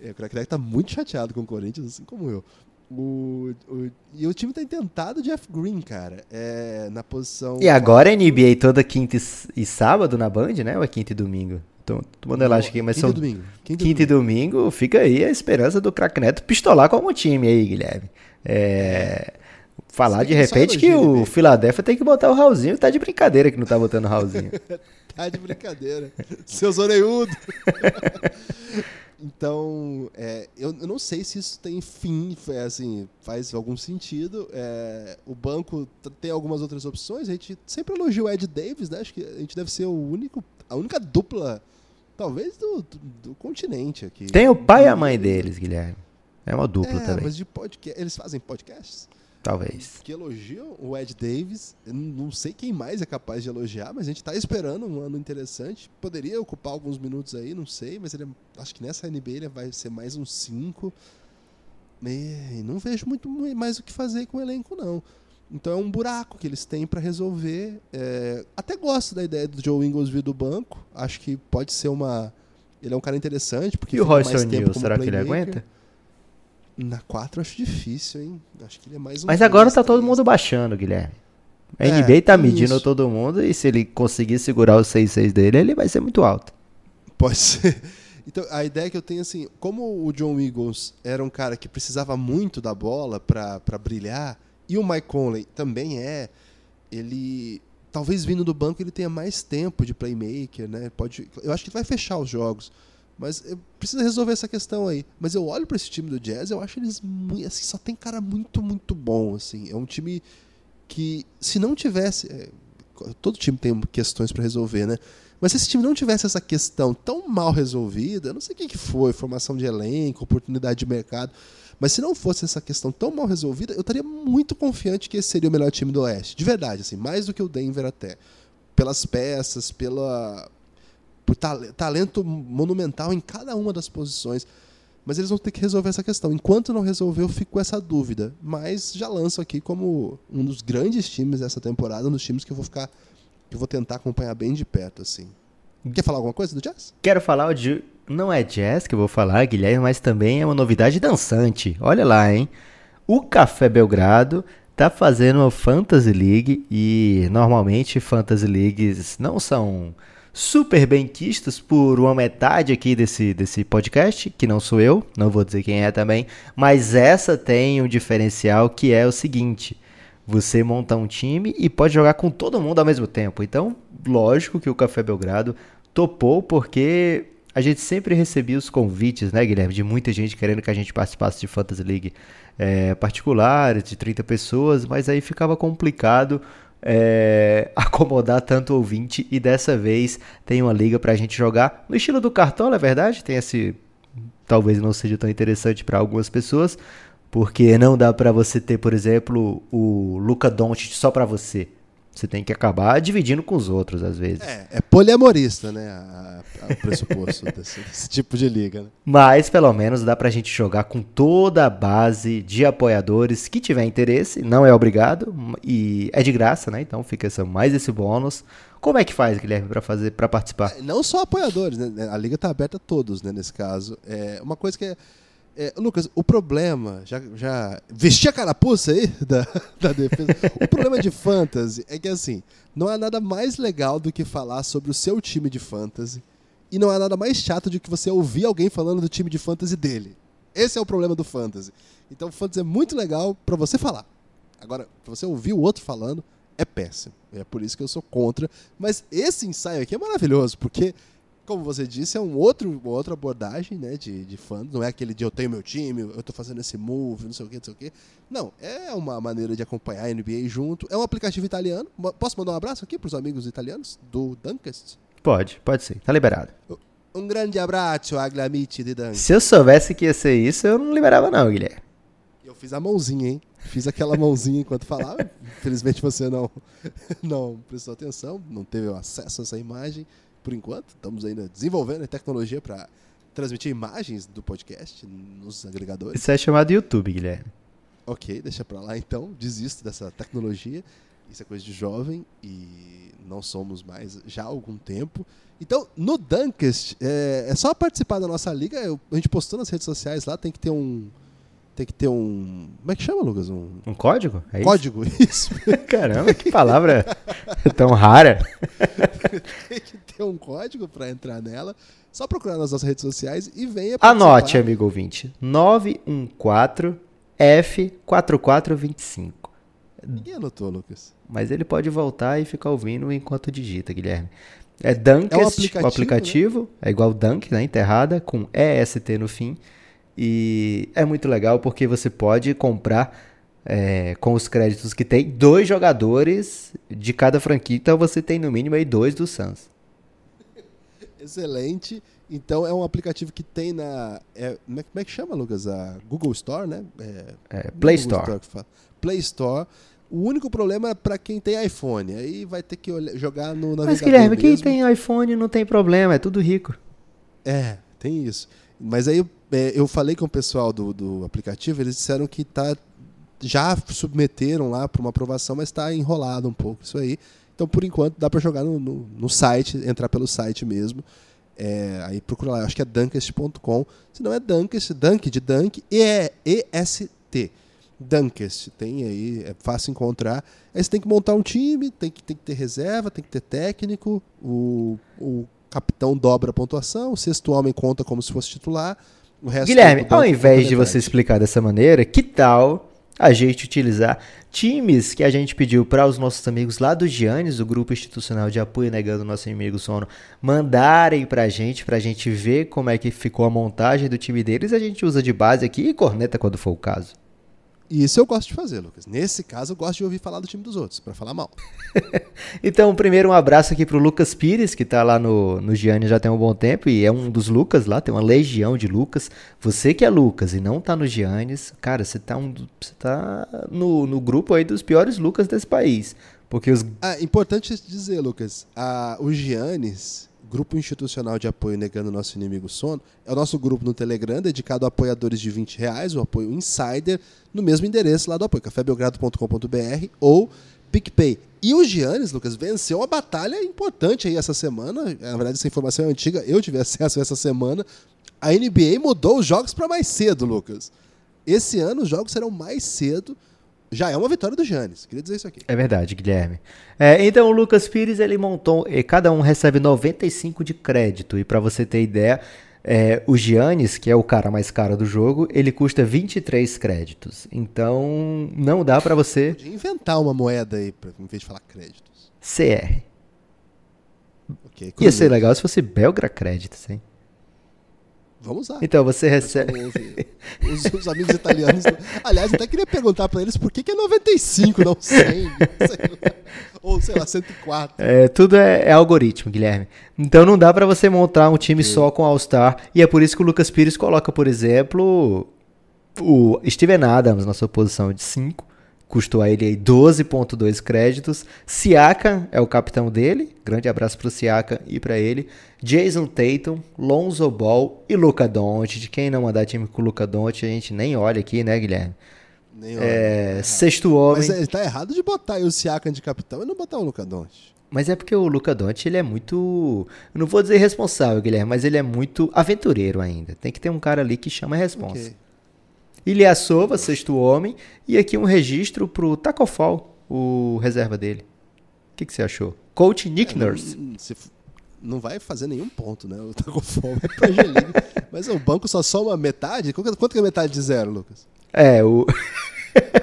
É, o craque Neto tá muito chateado com o Corinthians, assim como eu. O, o, e o time tem tentado Jeff Green, cara. É, na posição. E agora a NBA toda quinta e, sábado na Band, né? Ou é quinta e domingo? Então, tomando elástico aqui, mas quinta são. Domingo. Quinta, quinta domingo. e domingo, fica aí a esperança do craque Neto pistolar com o time aí, Guilherme. É. Falar de repente que o Philadelphia tem que botar o Raulzinho. Tá de brincadeira que não tá botando o Raulzinho. tá de brincadeira. Seus orelhudos. Então, é, eu, eu, não sei se isso tem fim, é, assim, faz algum sentido. É, o banco tem algumas outras opções. A gente sempre elogia o Ed Davis, né? Acho que a gente deve ser o único, a única dupla, talvez, do, do, do continente aqui. Tem o pai e a mãe deles, Guilherme. É uma dupla é, também. Mas de podcast, eles fazem podcasts? Talvez. Que elogiam o Ed Davis. Eu não sei quem mais é capaz de elogiar, mas a gente está esperando um ano interessante. Poderia ocupar alguns minutos aí, não sei, mas ele é, acho que nessa NBA ele vai ser mais uns 5. E não vejo muito mais o que fazer com o elenco, não. Então é um buraco que eles têm para resolver. É, até gosto da ideia do Joe Ingles vir do banco. Acho que pode ser uma. Ele é um cara interessante. Porque e o Royce O'Neal, será que ele aguenta? Na 4 acho difícil, hein? Acho que ele é mais um. Mas agora tá todo mundo baixando, Guilherme. A é, NBA tá medindo isso. todo mundo e se ele conseguir segurar o 6-6 dele, ele vai ser muito alto. Pode ser. Então, a ideia que eu tenho assim, como o John Eagles era um cara que precisava muito da bola para brilhar, e o Mike Conley também é, ele talvez vindo do banco ele tenha mais tempo de playmaker, né? Pode, eu acho que ele vai fechar os jogos. Mas precisa resolver essa questão aí. Mas eu olho para esse time do Jazz, eu acho eles assim, só tem cara muito, muito bom, assim. É um time que se não tivesse, é, todo time tem questões para resolver, né? Mas se esse time não tivesse essa questão tão mal resolvida, eu não sei o que foi, formação de elenco, oportunidade de mercado, mas se não fosse essa questão tão mal resolvida, eu estaria muito confiante que esse seria o melhor time do Oeste. De verdade, assim, mais do que o Denver até. Pelas peças, pela, por talento monumental em cada uma das posições. Mas eles vão ter que resolver essa questão. Enquanto não resolver, eu fico com essa dúvida. Mas já lanço aqui como um dos grandes times dessa temporada, um dos times que eu vou ficar. que eu vou tentar acompanhar bem de perto, assim. Quer falar alguma coisa do Jazz? Quero falar de. Não é jazz que eu vou falar, Guilherme, mas também é uma novidade dançante. Olha lá, hein? O Café Belgrado tá fazendo uma Fantasy League e normalmente Fantasy Leagues não são super bem quistas por uma metade aqui desse, desse podcast, que não sou eu, não vou dizer quem é também, mas essa tem um diferencial que é o seguinte: você monta um time e pode jogar com todo mundo ao mesmo tempo. Então, lógico que o Café Belgrado topou porque a gente sempre recebia os convites, né, Guilherme, de muita gente querendo que a gente participasse de Fantasy League é, particulares, de 30 pessoas, mas aí ficava complicado é, acomodar tanto ouvinte e dessa vez tem uma liga para a gente jogar no estilo do cartola, é verdade? Tem esse. Talvez não seja tão interessante para algumas pessoas, porque não dá para você ter, por exemplo, o Luca Doncic só para você. Você tem que acabar dividindo com os outros, às vezes. É, é poliamorista, né? A, a, o pressuposto desse, desse, tipo de liga. Né? Mas, pelo menos, dá pra gente jogar com toda a base de apoiadores que tiver interesse. Não é obrigado e é de graça, né? Então fica essa, mais esse bônus. Como é que faz, Guilherme, para fazer, para participar? É, não só apoiadores, né? A liga tá aberta a todos, né? Nesse caso. É uma coisa que é é, Lucas, o problema, já, já vesti a carapuça aí da, da defesa. o problema de fantasy é que assim, não há nada mais legal do que falar sobre o seu time de fantasy e não há nada mais chato do que você ouvir alguém falando do time de fantasy dele. Esse é o problema do fantasy. Então, o fantasy é muito legal para você falar. Agora, pra você ouvir o outro falando, é péssimo. É por isso que eu sou contra. Mas esse ensaio aqui é maravilhoso, porque como você disse, é um outro, uma outra abordagem né, de, de fãs. Não é aquele de eu tenho meu time, eu estou fazendo esse move, não sei o que, não sei o que. Não, é uma maneira de acompanhar a NBA junto. É um aplicativo italiano. Posso mandar um abraço aqui para os amigos italianos do Dunkest? Pode, pode ser. Tá liberado. Um grande abraço, Aglamite de Dunk. Se eu soubesse que ia ser isso, eu não liberava não, Guilherme. Eu fiz a mãozinha, hein? Fiz aquela mãozinha enquanto falava. Infelizmente você não, não prestou atenção, não teve acesso a essa imagem por enquanto. Estamos ainda desenvolvendo a tecnologia para transmitir imagens do podcast nos agregadores. Isso é chamado YouTube, Guilherme. Ok, deixa para lá então. Desisto dessa tecnologia. Isso é coisa de jovem e não somos mais já há algum tempo. Então, no Dunkest, é, é só participar da nossa liga. Eu, a gente postou nas redes sociais lá, tem que ter um tem que ter um. Como é que chama, Lucas? Um, um código? É código, isso. isso. Caramba, que palavra tão rara. tem que ter um código para entrar nela. Só procurar nas nossas redes sociais e venha participar. Anote, amigo ouvinte. 914F4425. Quem anotou, Lucas? Mas ele pode voltar e ficar ouvindo enquanto digita, Guilherme. É Dunkest, é um aplicativo, o aplicativo. Né? É igual Dunk, né? Enterrada, com EST no fim. E é muito legal porque você pode comprar é, com os créditos que tem dois jogadores de cada franquia. Então você tem no mínimo aí dois do Suns. Excelente. Então é um aplicativo que tem na. É, é como é que chama, Lucas? A Google Store, né? É, é Play Store. Store Play Store. O único problema é para quem tem iPhone. Aí vai ter que olhar, jogar no navegador Mas Guilherme, mesmo. quem tem iPhone não tem problema, é tudo rico. É, tem isso. Mas aí é, eu falei com o pessoal do, do aplicativo, eles disseram que tá, já submeteram lá para uma aprovação, mas está enrolado um pouco isso aí. Então, por enquanto, dá para jogar no, no, no, site, entrar pelo site mesmo. É, aí procura lá, acho que é dunkest.com. Se não é Dunkest, Dunk de Dunk, e é E-S-T. Dunkest, tem aí, é fácil encontrar. Aí você tem que montar um time, tem que, tem que ter reserva, tem que ter técnico, o, o capitão dobra a pontuação, o sexto homem conta como se fosse titular. Guilherme, ao invés de você explicar dessa maneira, que tal a gente utilizar times que a gente pediu para os nossos amigos lá do Giannis, o grupo institucional de apoio negando nosso inimigo sono, mandarem para a gente, para a gente ver como é que ficou a montagem do time deles, a gente usa de base aqui e corneta quando for o caso. Isso eu gosto de fazer, Lucas. Nesse caso, eu gosto de ouvir falar do time dos outros, para falar mal. então, primeiro um abraço aqui pro Lucas Pires, que tá lá no, no Gianni já tem um bom tempo, e é um dos Lucas lá, tem uma legião de Lucas. Você que é Lucas e não tá no Giannis, cara, você tá, um, você tá no, no grupo aí dos piores Lucas desse país. Porque os... Ah, importante dizer, Lucas, a, o Giannis Grupo Institucional de Apoio Negando Nosso Inimigo Sono, é o nosso grupo no Telegram dedicado a apoiadores de 20 reais, o apoio Insider, no mesmo endereço lá do apoio, cafébelgrado.com.br ou PicPay. E o Giannis, Lucas, venceu uma batalha importante aí essa semana. Na verdade, essa informação é antiga, eu tive acesso essa semana. A NBA mudou os jogos para mais cedo, Lucas. Esse ano os jogos serão mais cedo já é uma vitória do Giannis. Queria dizer isso aqui. É verdade, Guilherme. É, então o Lucas Pires ele montou, e cada um recebe 95 de crédito. E para você ter ideia, é, o Giannis, que é o cara mais caro do jogo, ele custa 23 créditos. Então não dá para você. Podia inventar uma moeda aí, pra, em vez de falar créditos. CR. Okay, Ia ser legal se fosse Belgra Créditos, hein? Vamos lá. Então você recebe. Os, os, amigos italianos. Aliás, até queria perguntar para eles por que, que é 95, não 100. Sei Ou sei lá, 104. É, tudo é, é, algoritmo, Guilherme. Então não dá para você montar um time só com All-Star. E é por isso que o Lucas Pires coloca, por exemplo, o Steven Adams na sua posição de 5 custou a ele 12.2 créditos. Siaka é o capitão dele. Grande abraço para o Siaka e para ele. Jason Tatum, Lonzo Ball e Luca Doncic. Quem não mandar time com o Luca Doncic, a gente nem olha aqui, né, Guilherme? Nem olha. É, sexto homem. Mas ele tá errado de botar o Siaka de capitão e não botar o Luca Doncic. Mas é porque o Luca Doncic, ele é muito, eu não vou dizer responsável, Guilherme, mas ele é muito aventureiro ainda. Tem que ter um cara ali que chama a responsa. Okay. Ilyasova, sexto homem, e aqui um registro pro Tacofal, o reserva dele. O que, que você achou? Coach Nick é, Nurse. Não, não, vai fazer nenhum ponto, né? O Tacofal vai pra G-League. Mas o banco só soma metade? Quanto que é metade de zero, Lucas? É, o...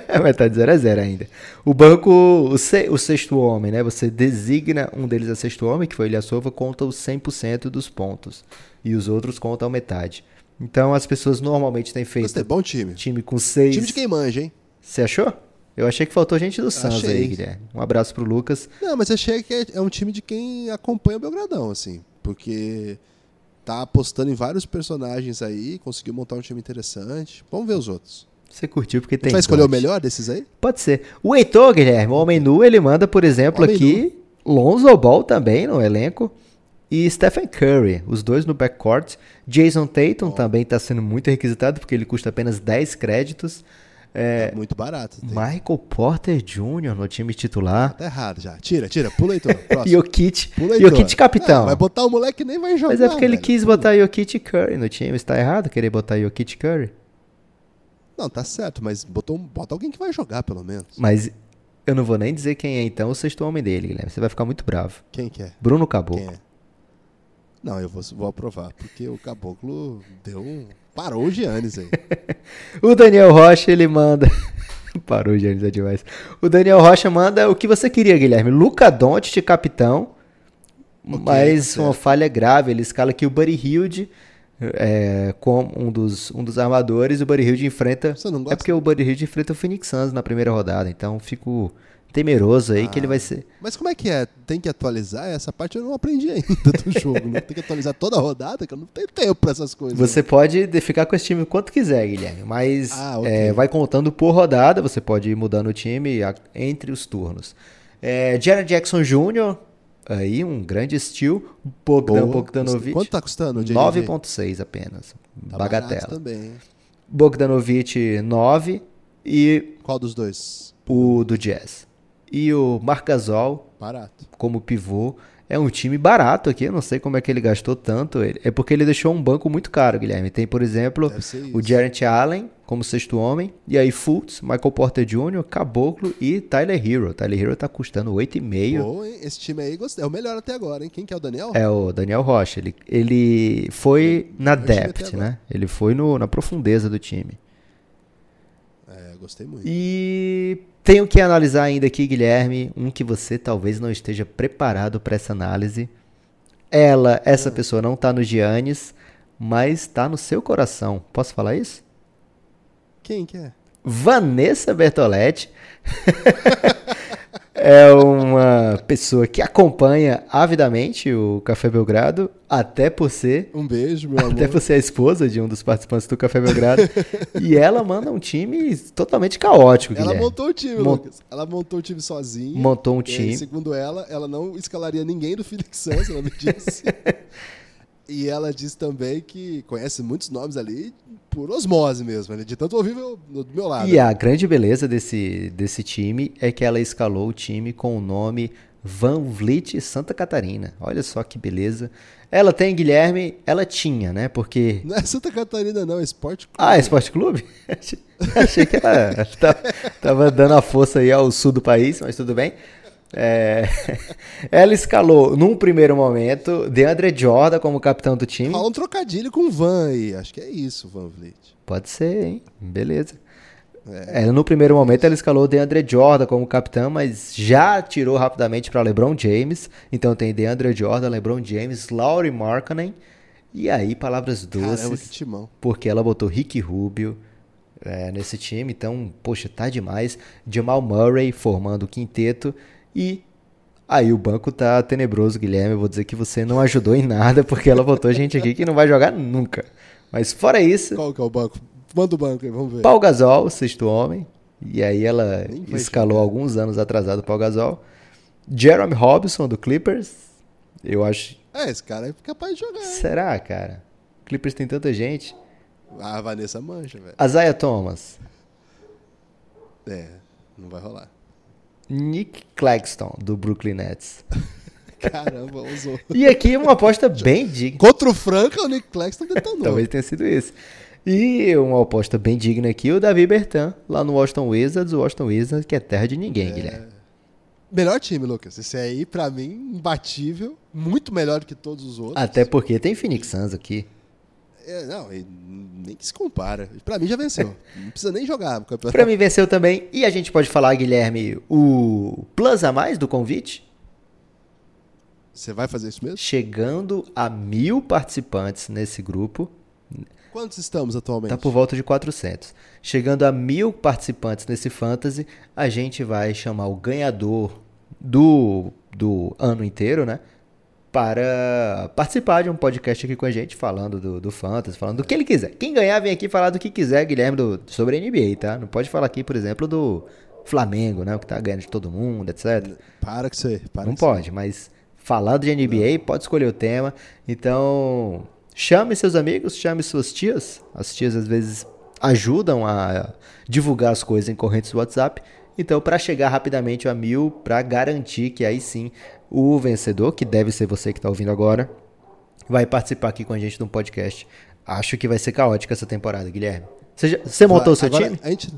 a metade de zero é zero ainda. O banco, o, se, o sexto homem, né? Você designa um deles a sexto homem, que foi Ilyasova, conta os 100% dos pontos. E os outros contam metade. Então as pessoas normalmente têm feito. Gostei, bom time. Time com seis. Time de quem manja, hein? Você achou? Eu achei que faltou gente do Santos aí, Guilherme. Um abraço pro Lucas. Não, mas achei que é, é um time de quem acompanha o Belgradão, assim. Porque tá apostando em vários personagens aí, conseguiu montar um time interessante. Vamos ver os outros. Você curtiu porque tem. Você vai escolher o melhor desses aí? Pode ser. O Heitor, Guilherme, o Homem Nu, ele manda, por exemplo, aqui nu. Lonzo Ball também no elenco e Stephen Curry, os dois no backcourt. Jason Tatum oh. também está sendo muito requisitado porque ele custa apenas 10 créditos. É, é muito barato. Tem. Michael Porter Jr. no time titular. Tá errado já. Tira, tira. Pula aí, Jokic. Jokic capitão. Ah, vai botar o moleque nem vai jogar. Mas é porque velho. ele quis botar Jokic e Curry no time. Está errado querer botar Jokic e Curry? Não, tá certo, mas botou, bota alguém que vai jogar, pelo menos. Mas eu não vou nem dizer quem é então o sexto homem dele, Guilherme. Você vai ficar muito bravo. Quem que é? Bruno Caboclo. Quem é? Não, eu vou, vou aprovar, porque o caboclo deu um. Parou o Giannis aí. o Daniel Rocha, ele manda. Parou o Giannis é demais. O Daniel Rocha manda o que você queria, Guilherme. Luca Doncic, capitão. Okay, mas certo. uma falha grave. Ele escala aqui o Buddy Hilde é, com um dos, um dos armadores. O Buddy Hilde enfrenta. Você não gosta? É porque o Buddy Hilde enfrenta o Phoenix Suns na primeira rodada. Então fico temeroso aí ah, que ele vai ser. Mas como é que é? Tem que atualizar? Essa parte eu não aprendi ainda do jogo. não tem que atualizar toda a rodada, que eu não tenho tempo pra essas coisas. Você pode ficar com esse time quanto quiser, Guilherme. Mas ah, okay. é, vai contando por rodada, você pode ir mudando o time entre os turnos. É, Jared Jackson Jr., aí um grande estilo. Bogdan Bogdanovic. Quanto tá custando? 9.6 apenas. Tá Bagatela. também. Bogdanovic 9 e... Qual dos dois? O do Jazz e o Marcasol barato. como pivô. É um time barato aqui, eu não sei como é que ele gastou tanto. É porque ele deixou um banco muito caro, Guilherme. Tem, por exemplo, o Jarrett Allen como sexto homem, e aí Fultz, Michael Porter Jr., Caboclo e Tyler Hero. Tyler Hero tá custando 8,5. Bom, hein? Esse time aí é o melhor até agora, hein? Quem que é o Daniel? É o Daniel Rocha. Ele, ele foi na depth, né? Ele foi no, na profundeza do time. É, gostei muito. E tenho que analisar ainda aqui, Guilherme, um que você talvez não esteja preparado para essa análise. Ela, essa pessoa não está no Giannis, mas está no seu coração. Posso falar isso? Quem que é? Vanessa Bertoletti. é uma pessoa que acompanha avidamente o Café Belgrado, até por ser. Um beijo, meu amor. Até por ser a esposa de um dos participantes do Café Belgrado. e ela manda um time totalmente caótico, Ela Guilherme. montou o time, Mon- Lucas. Ela montou o time sozinha. Montou um E time. segundo ela, ela não escalaria ninguém do Phoenix Suns, ela me disse. e ela disse também que conhece muitos nomes ali por osmose mesmo, né? de tanto ouvir meu- no- do meu lado. E a grande beleza desse, desse time é que ela escalou o time com o nome Van Vliet Santa Catarina. Olha só que beleza. Ela tem, Guilherme, ela tinha, né? Porque. Não é Santa Catarina, não, é Esporte Clube. Ah, é Esporte Clube? Achei- Achei que ela tava, tava dando a força aí ao sul do país, mas tudo bem. É, Ela escalou, num primeiro momento, DeAndre Jordan como capitão do time. Fala um trocadilho com Van aí. Acho que é isso, Van Vliet. Pode ser, hein? Beleza. É, no primeiro momento ela escalou o DeAndre Jordan como capitão, mas já tirou rapidamente para LeBron James. Então tem DeAndre Jordan, LeBron James, Laurie Markkanen. E aí, palavras doces, Caramba, que timão. porque ela botou Rick Rubio é, nesse time. Então, poxa, tá demais. Jamal Murray formando o quinteto. E aí o banco tá tenebroso, Guilherme. Eu vou dizer que você não ajudou em nada, porque ela botou gente aqui que não vai jogar nunca. Mas fora isso, Qual que é o banco? Manda o banco aí, vamos ver. Paul Gasol, sexto homem. E aí ela escalou alguns anos atrasado o Paul Gasol. Jeremy Robinson, do Clippers. Eu acho. É, esse cara é capaz de jogar. hein? Será, cara? Clippers tem tanta gente. Ah, a Vanessa mancha, velho. Isaiah Thomas. É, não vai rolar. Nick Claxton, do Brooklyn Nets. Caramba, usou. E aqui uma aposta bem digna. Contra o Franca, o Nick Claxton detonou. Talvez tenha sido isso. E uma aposta bem digna aqui, o Davi Bertan, lá no Washington Wizards. O Washington Wizards, que é terra de ninguém, Guilherme. Melhor time, Lucas. Esse aí, pra mim, imbatível. Muito melhor do que todos os outros. Até porque tem Phoenix Suns aqui. É, não, nem que se compara. Pra mim já venceu. Não precisa nem jogar o campeonato. Pra mim venceu também. E a gente pode falar, Guilherme, o plus a mais do convite? Você vai fazer isso mesmo? Chegando a mil participantes nesse grupo. Quantos estamos atualmente? Tá por volta de 400. Chegando a mil participantes nesse Fantasy, a gente vai chamar o ganhador do, do ano inteiro, né? Para participar de um podcast aqui com a gente, falando do, do Fantasy, falando do que ele quiser. Quem ganhar, vem aqui falar do que quiser, Guilherme, do, sobre a NBA, tá? Não pode falar aqui, por exemplo, do Flamengo, né? O que tá ganhando de todo mundo, etc. Para que você. Para Não que pode, mas falando de NBA, pode escolher o tema. Então, chame seus amigos, chame suas tias. As tias às vezes ajudam a divulgar as coisas em correntes do WhatsApp. Então, para chegar rapidamente a mil, para garantir que aí sim o vencedor, que deve ser você que está ouvindo agora, vai participar aqui com a gente de um podcast. Acho que vai ser caótica essa temporada, Guilherme. Você, já- você montou o seu Agora, time? A gente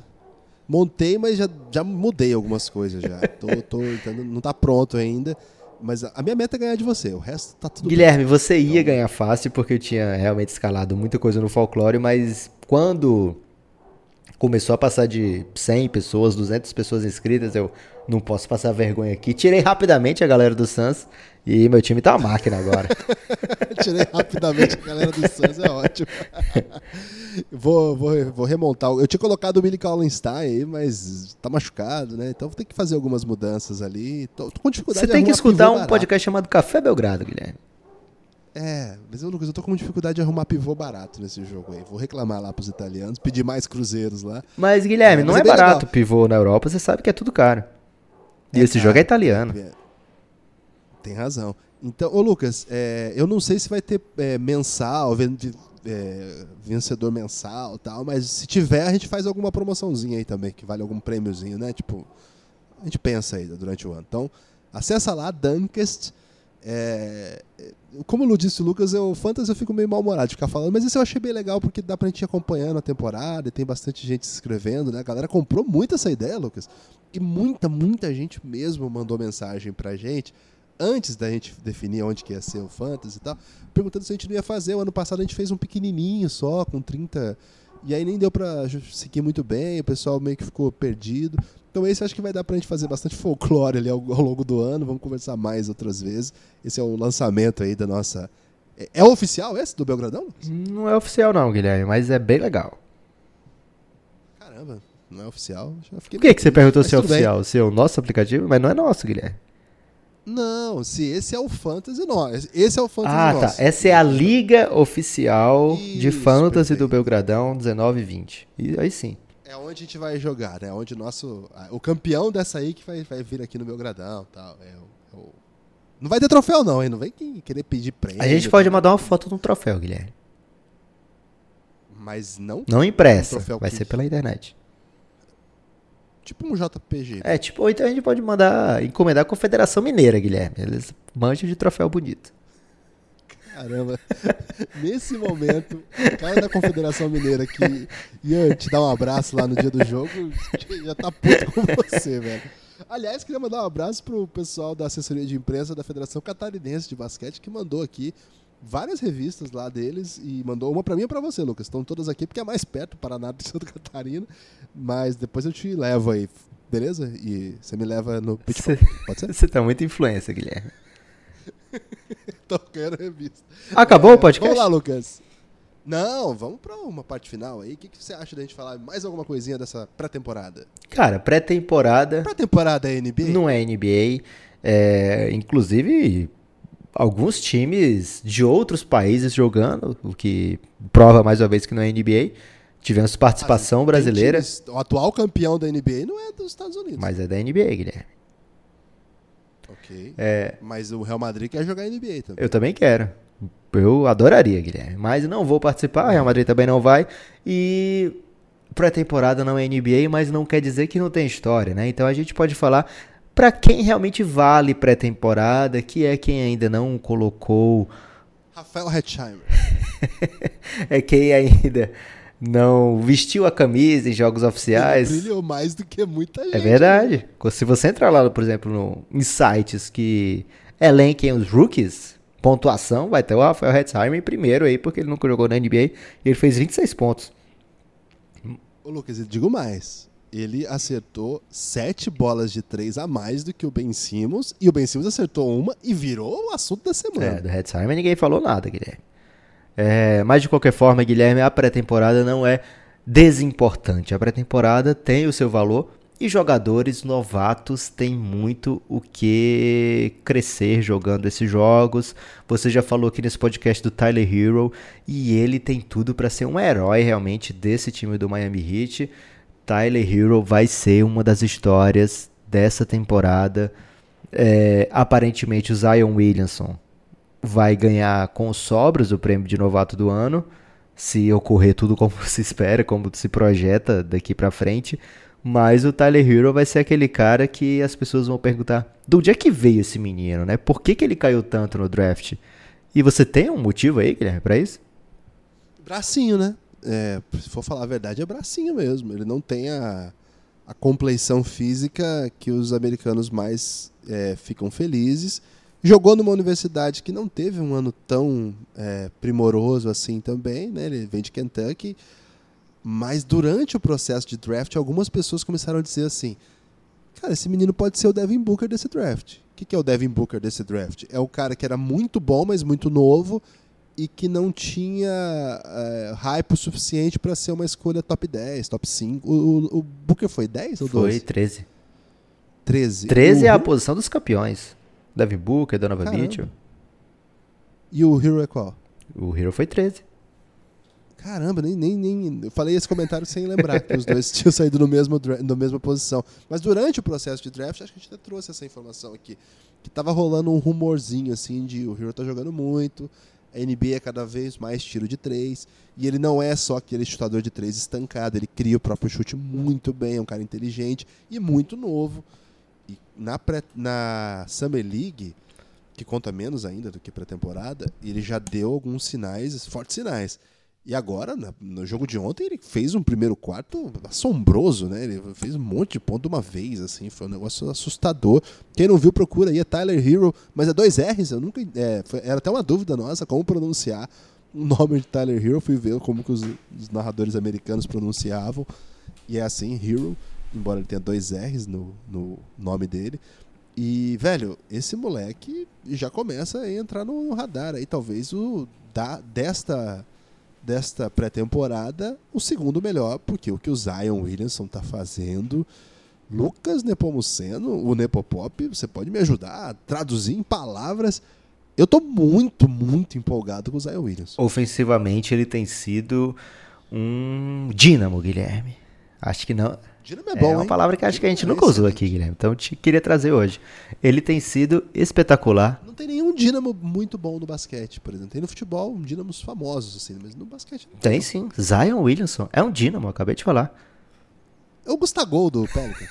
montei, mas já, já mudei algumas coisas já. tô, tô, não tá pronto ainda. Mas a minha meta é ganhar de você. O resto tá tudo Guilherme, você ia ganhar fácil porque eu tinha realmente escalado muita coisa no folclore, mas quando começou a passar de 100 pessoas, 200 pessoas inscritas, eu não posso passar vergonha aqui. Tirei rapidamente a galera do Suns e meu time tá uma máquina agora. Tirei rapidamente a galera do Suns, é ótimo. vou, vou, vou remontar. Eu tinha colocado o Billy Collinstein aí, mas tá machucado, né? Então vou ter que fazer algumas mudanças ali. Tô, tô com dificuldade Você tem que escutar um podcast chamado Café Belgrado, Guilherme. É, mas eu, Lucas, eu tô com dificuldade de arrumar pivô barato nesse jogo aí. Vou reclamar lá pros italianos, pedir mais cruzeiros lá. Mas, Guilherme, É, não mas é é bem barato legal. pivô na Europa, você sabe que é tudo caro. E É esse caro. jogo é italiano. É. Tem razão. Então, ô Lucas, é, eu não sei se vai ter é, mensal, ven- é, vencedor mensal e tal, mas se tiver, a gente faz alguma promoçãozinha aí também, que vale algum prêmiozinho, né? Tipo, a gente pensa aí durante o ano. Então, acessa lá, Dunkest. É, é, como Lu disse, Lucas, eu, o Fantasy eu fico meio mal-humorado de ficar falando, mas isso eu achei bem legal porque dá pra gente ir acompanhando a temporada e tem bastante gente se inscrevendo, né? A galera comprou muito essa ideia, Lucas. E muita, muita gente mesmo mandou mensagem pra gente antes da gente definir onde que ia ser o Fantasy e tal, perguntando se a gente não ia fazer. O ano passado a gente fez um pequenininho só, com 30. E aí nem deu pra seguir muito bem, o pessoal meio que ficou perdido. Então esse acho que vai dar pra gente fazer bastante folclore ali ao, ao longo do ano. Vamos conversar mais outras vezes. Esse é o lançamento aí da nossa. É, é oficial esse do Belgradão? Não é oficial não, Guilherme, mas é bem legal. Caramba. Não é oficial. Já fiquei Por que, que você perguntou se é bem. oficial? Se é o nosso aplicativo? Mas não é nosso, Guilherme. Não, se esse é o Fantasy nosso. Esse é o Fantasy Ah, nosso. tá. Essa é a liga oficial de Isso, fantasy do perfeito. Belgradão 19 e 20. E aí sim. É onde a gente vai jogar, né? Onde o nosso. O campeão dessa aí que vai, vai vir aqui no Belgradão e tal. É o, é o- Não vai ter troféu, não, hein? Não vem quem querer pedir prêmio. A gente pode mandar uma foto de um troféu, Guilherme. Mas não Não impressa. Um Vai que- ser pela internet. Tipo um JPG. É, tipo, ou então a gente pode mandar encomendar com a Confederação Mineira, Guilherme. Eles manjam de troféu bonito. Caramba. Nesse momento, o cara da Confederação Mineira que ia te dar um abraço lá no dia do jogo, já tá puto com você, velho. Aliás, queria mandar um abraço pro pessoal da assessoria de imprensa da Federação Catarinense de Basquete que mandou aqui várias revistas lá deles e mandou uma pra mim e pra você, Lucas. Estão todas aqui porque é mais perto, Paraná de Santa Catarina, mas depois eu te levo aí, beleza? E você me leva no Pode ser? Você tá muito influência, Guilherme. Tô ganhando revista. Acabou o É, podcast? Vamos lá, Lucas. Não, vamos pra uma parte final aí. O que, que você acha da gente falar mais alguma coisinha dessa pré-temporada? Cara, pré-temporada Pré-temporada é NBA? não é NBA. É, inclusive, alguns times de outros países jogando, o que prova mais uma vez que não é NBA. Tivemos participação Tem brasileira, times- o atual campeão da NBA não é dos Estados Unidos. mas é da NBA, Guilherme. Ok. É, Mas o Real Madrid quer jogar NBA também. Eu também quero. Eu adoraria, Guilherme. Mas não vou participar, Real Madrid também não vai. E pré-temporada não é NBA, mas não quer dizer que não tem história, né? Então a gente pode falar pra quem realmente vale pré-temporada, que é quem ainda não colocou, Rafael Hetzheimer. é quem ainda não vestiu a camisa em jogos Ele oficiais. brilhou mais do que muita gente. É verdade. Se você entrar lá, por exemplo, no, em sites que elenquem os rookies, pontuação, vai ter o Rafael Hetzheimer em primeiro aí, porque ele nunca jogou na NBA e ele fez 26 pontos. Ô, Lucas, eu digo mais. Ele acertou sete bolas de três a mais do que o Ben Simmons. E o Ben Simmons acertou uma e virou o assunto da É, semana. do Hetzheimer ninguém falou nada, Guilherme. É, mas de qualquer forma, Guilherme, a pré-temporada não é desimportante. A pré-temporada tem o seu valor e jogadores novatos têm muito o que crescer jogando esses jogos. Você já falou aqui nesse podcast do Tyler Hero e ele tem tudo para ser um herói realmente desse time do Miami Heat. Tyler Hero vai ser uma das histórias dessa temporada. É, aparentemente o Zion Williamson vai ganhar com sobras o prêmio de novato do ano, se ocorrer tudo como se espera, como se projeta daqui pra frente. Mas o Tyler Hero vai ser aquele cara que as pessoas vão perguntar: de onde é que veio esse menino, né? Por que, que ele caiu tanto no draft? E você tem um motivo aí, Guilherme, pra isso? Bracinho, né? É, se for falar a verdade, é bracinho mesmo. Ele não tem a, a compleição física que os americanos mais é, ficam felizes. Jogou numa universidade que não teve um ano tão é, primoroso assim também, né? Ele vem de Kentucky. Mas durante o processo de draft, algumas pessoas começaram a dizer assim: Cara, esse menino pode ser o Devin Booker desse draft. O que, que é o Devin Booker desse draft? É o cara que era muito bom, mas muito novo e que não tinha é, hype o suficiente para ser uma escolha top 10, top 5. O, o, o Booker foi 10 ou 12? Foi 13. 13. 13 é a posição dos campeões. Devin Booker, Donovan Caramba. Mitchell. E o Hero é qual? O Hero foi 13. Caramba, nem, nem, nem. Eu falei esse comentário sem lembrar que os dois tinham saído no mesmo, na mesma posição. Mas durante o processo de draft, acho que a gente até trouxe essa informação aqui. Que tava rolando um rumorzinho assim de o Hero tá jogando muito, a NBA é cada vez mais tiro de três. E ele não é só aquele chutador de três estancado, ele cria o próprio chute muito bem, é um cara inteligente e muito novo. E na, pré, na Summer League, que conta menos ainda do que pré-temporada, ele já deu alguns sinais, fortes sinais. E agora, no jogo de ontem, ele fez um primeiro quarto assombroso, né? Ele fez um monte de ponto de uma vez, assim, foi um negócio assustador. Quem não viu, procura aí, é Tyler Hero, mas é dois R's, eu nunca. é, foi- era até uma dúvida nossa como pronunciar o nome de Tyler Hero. Fui ver como que os, os narradores americanos pronunciavam. E é assim, Hero, embora ele tenha dois R's no, no nome dele. E, velho, esse moleque já começa a entrar no radar aí, talvez o da, desta desta pré-temporada, o segundo melhor, porque o que o Zion Williamson tá fazendo. Lucas Nepomuceno, o Nepopop, você pode me ajudar a traduzir em palavras? Eu tô muito, muito empolgado com o Zion Williamson. Ofensivamente, ele tem sido um dínamo, Guilherme. Acho que não. Dínamo é bom, é uma hein? palavra que acho que a gente nunca usou aqui, Guilherme. Então eu te queria trazer hoje. Ele tem sido espetacular. Não tem nenhum dínamo muito bom no basquete, por exemplo. Tem no futebol um dínamos famosos, assim, mas no basquete não. Tem sim. Zion Williamson é um dínamo, acabei de falar. É o Gustavo do Pelicans.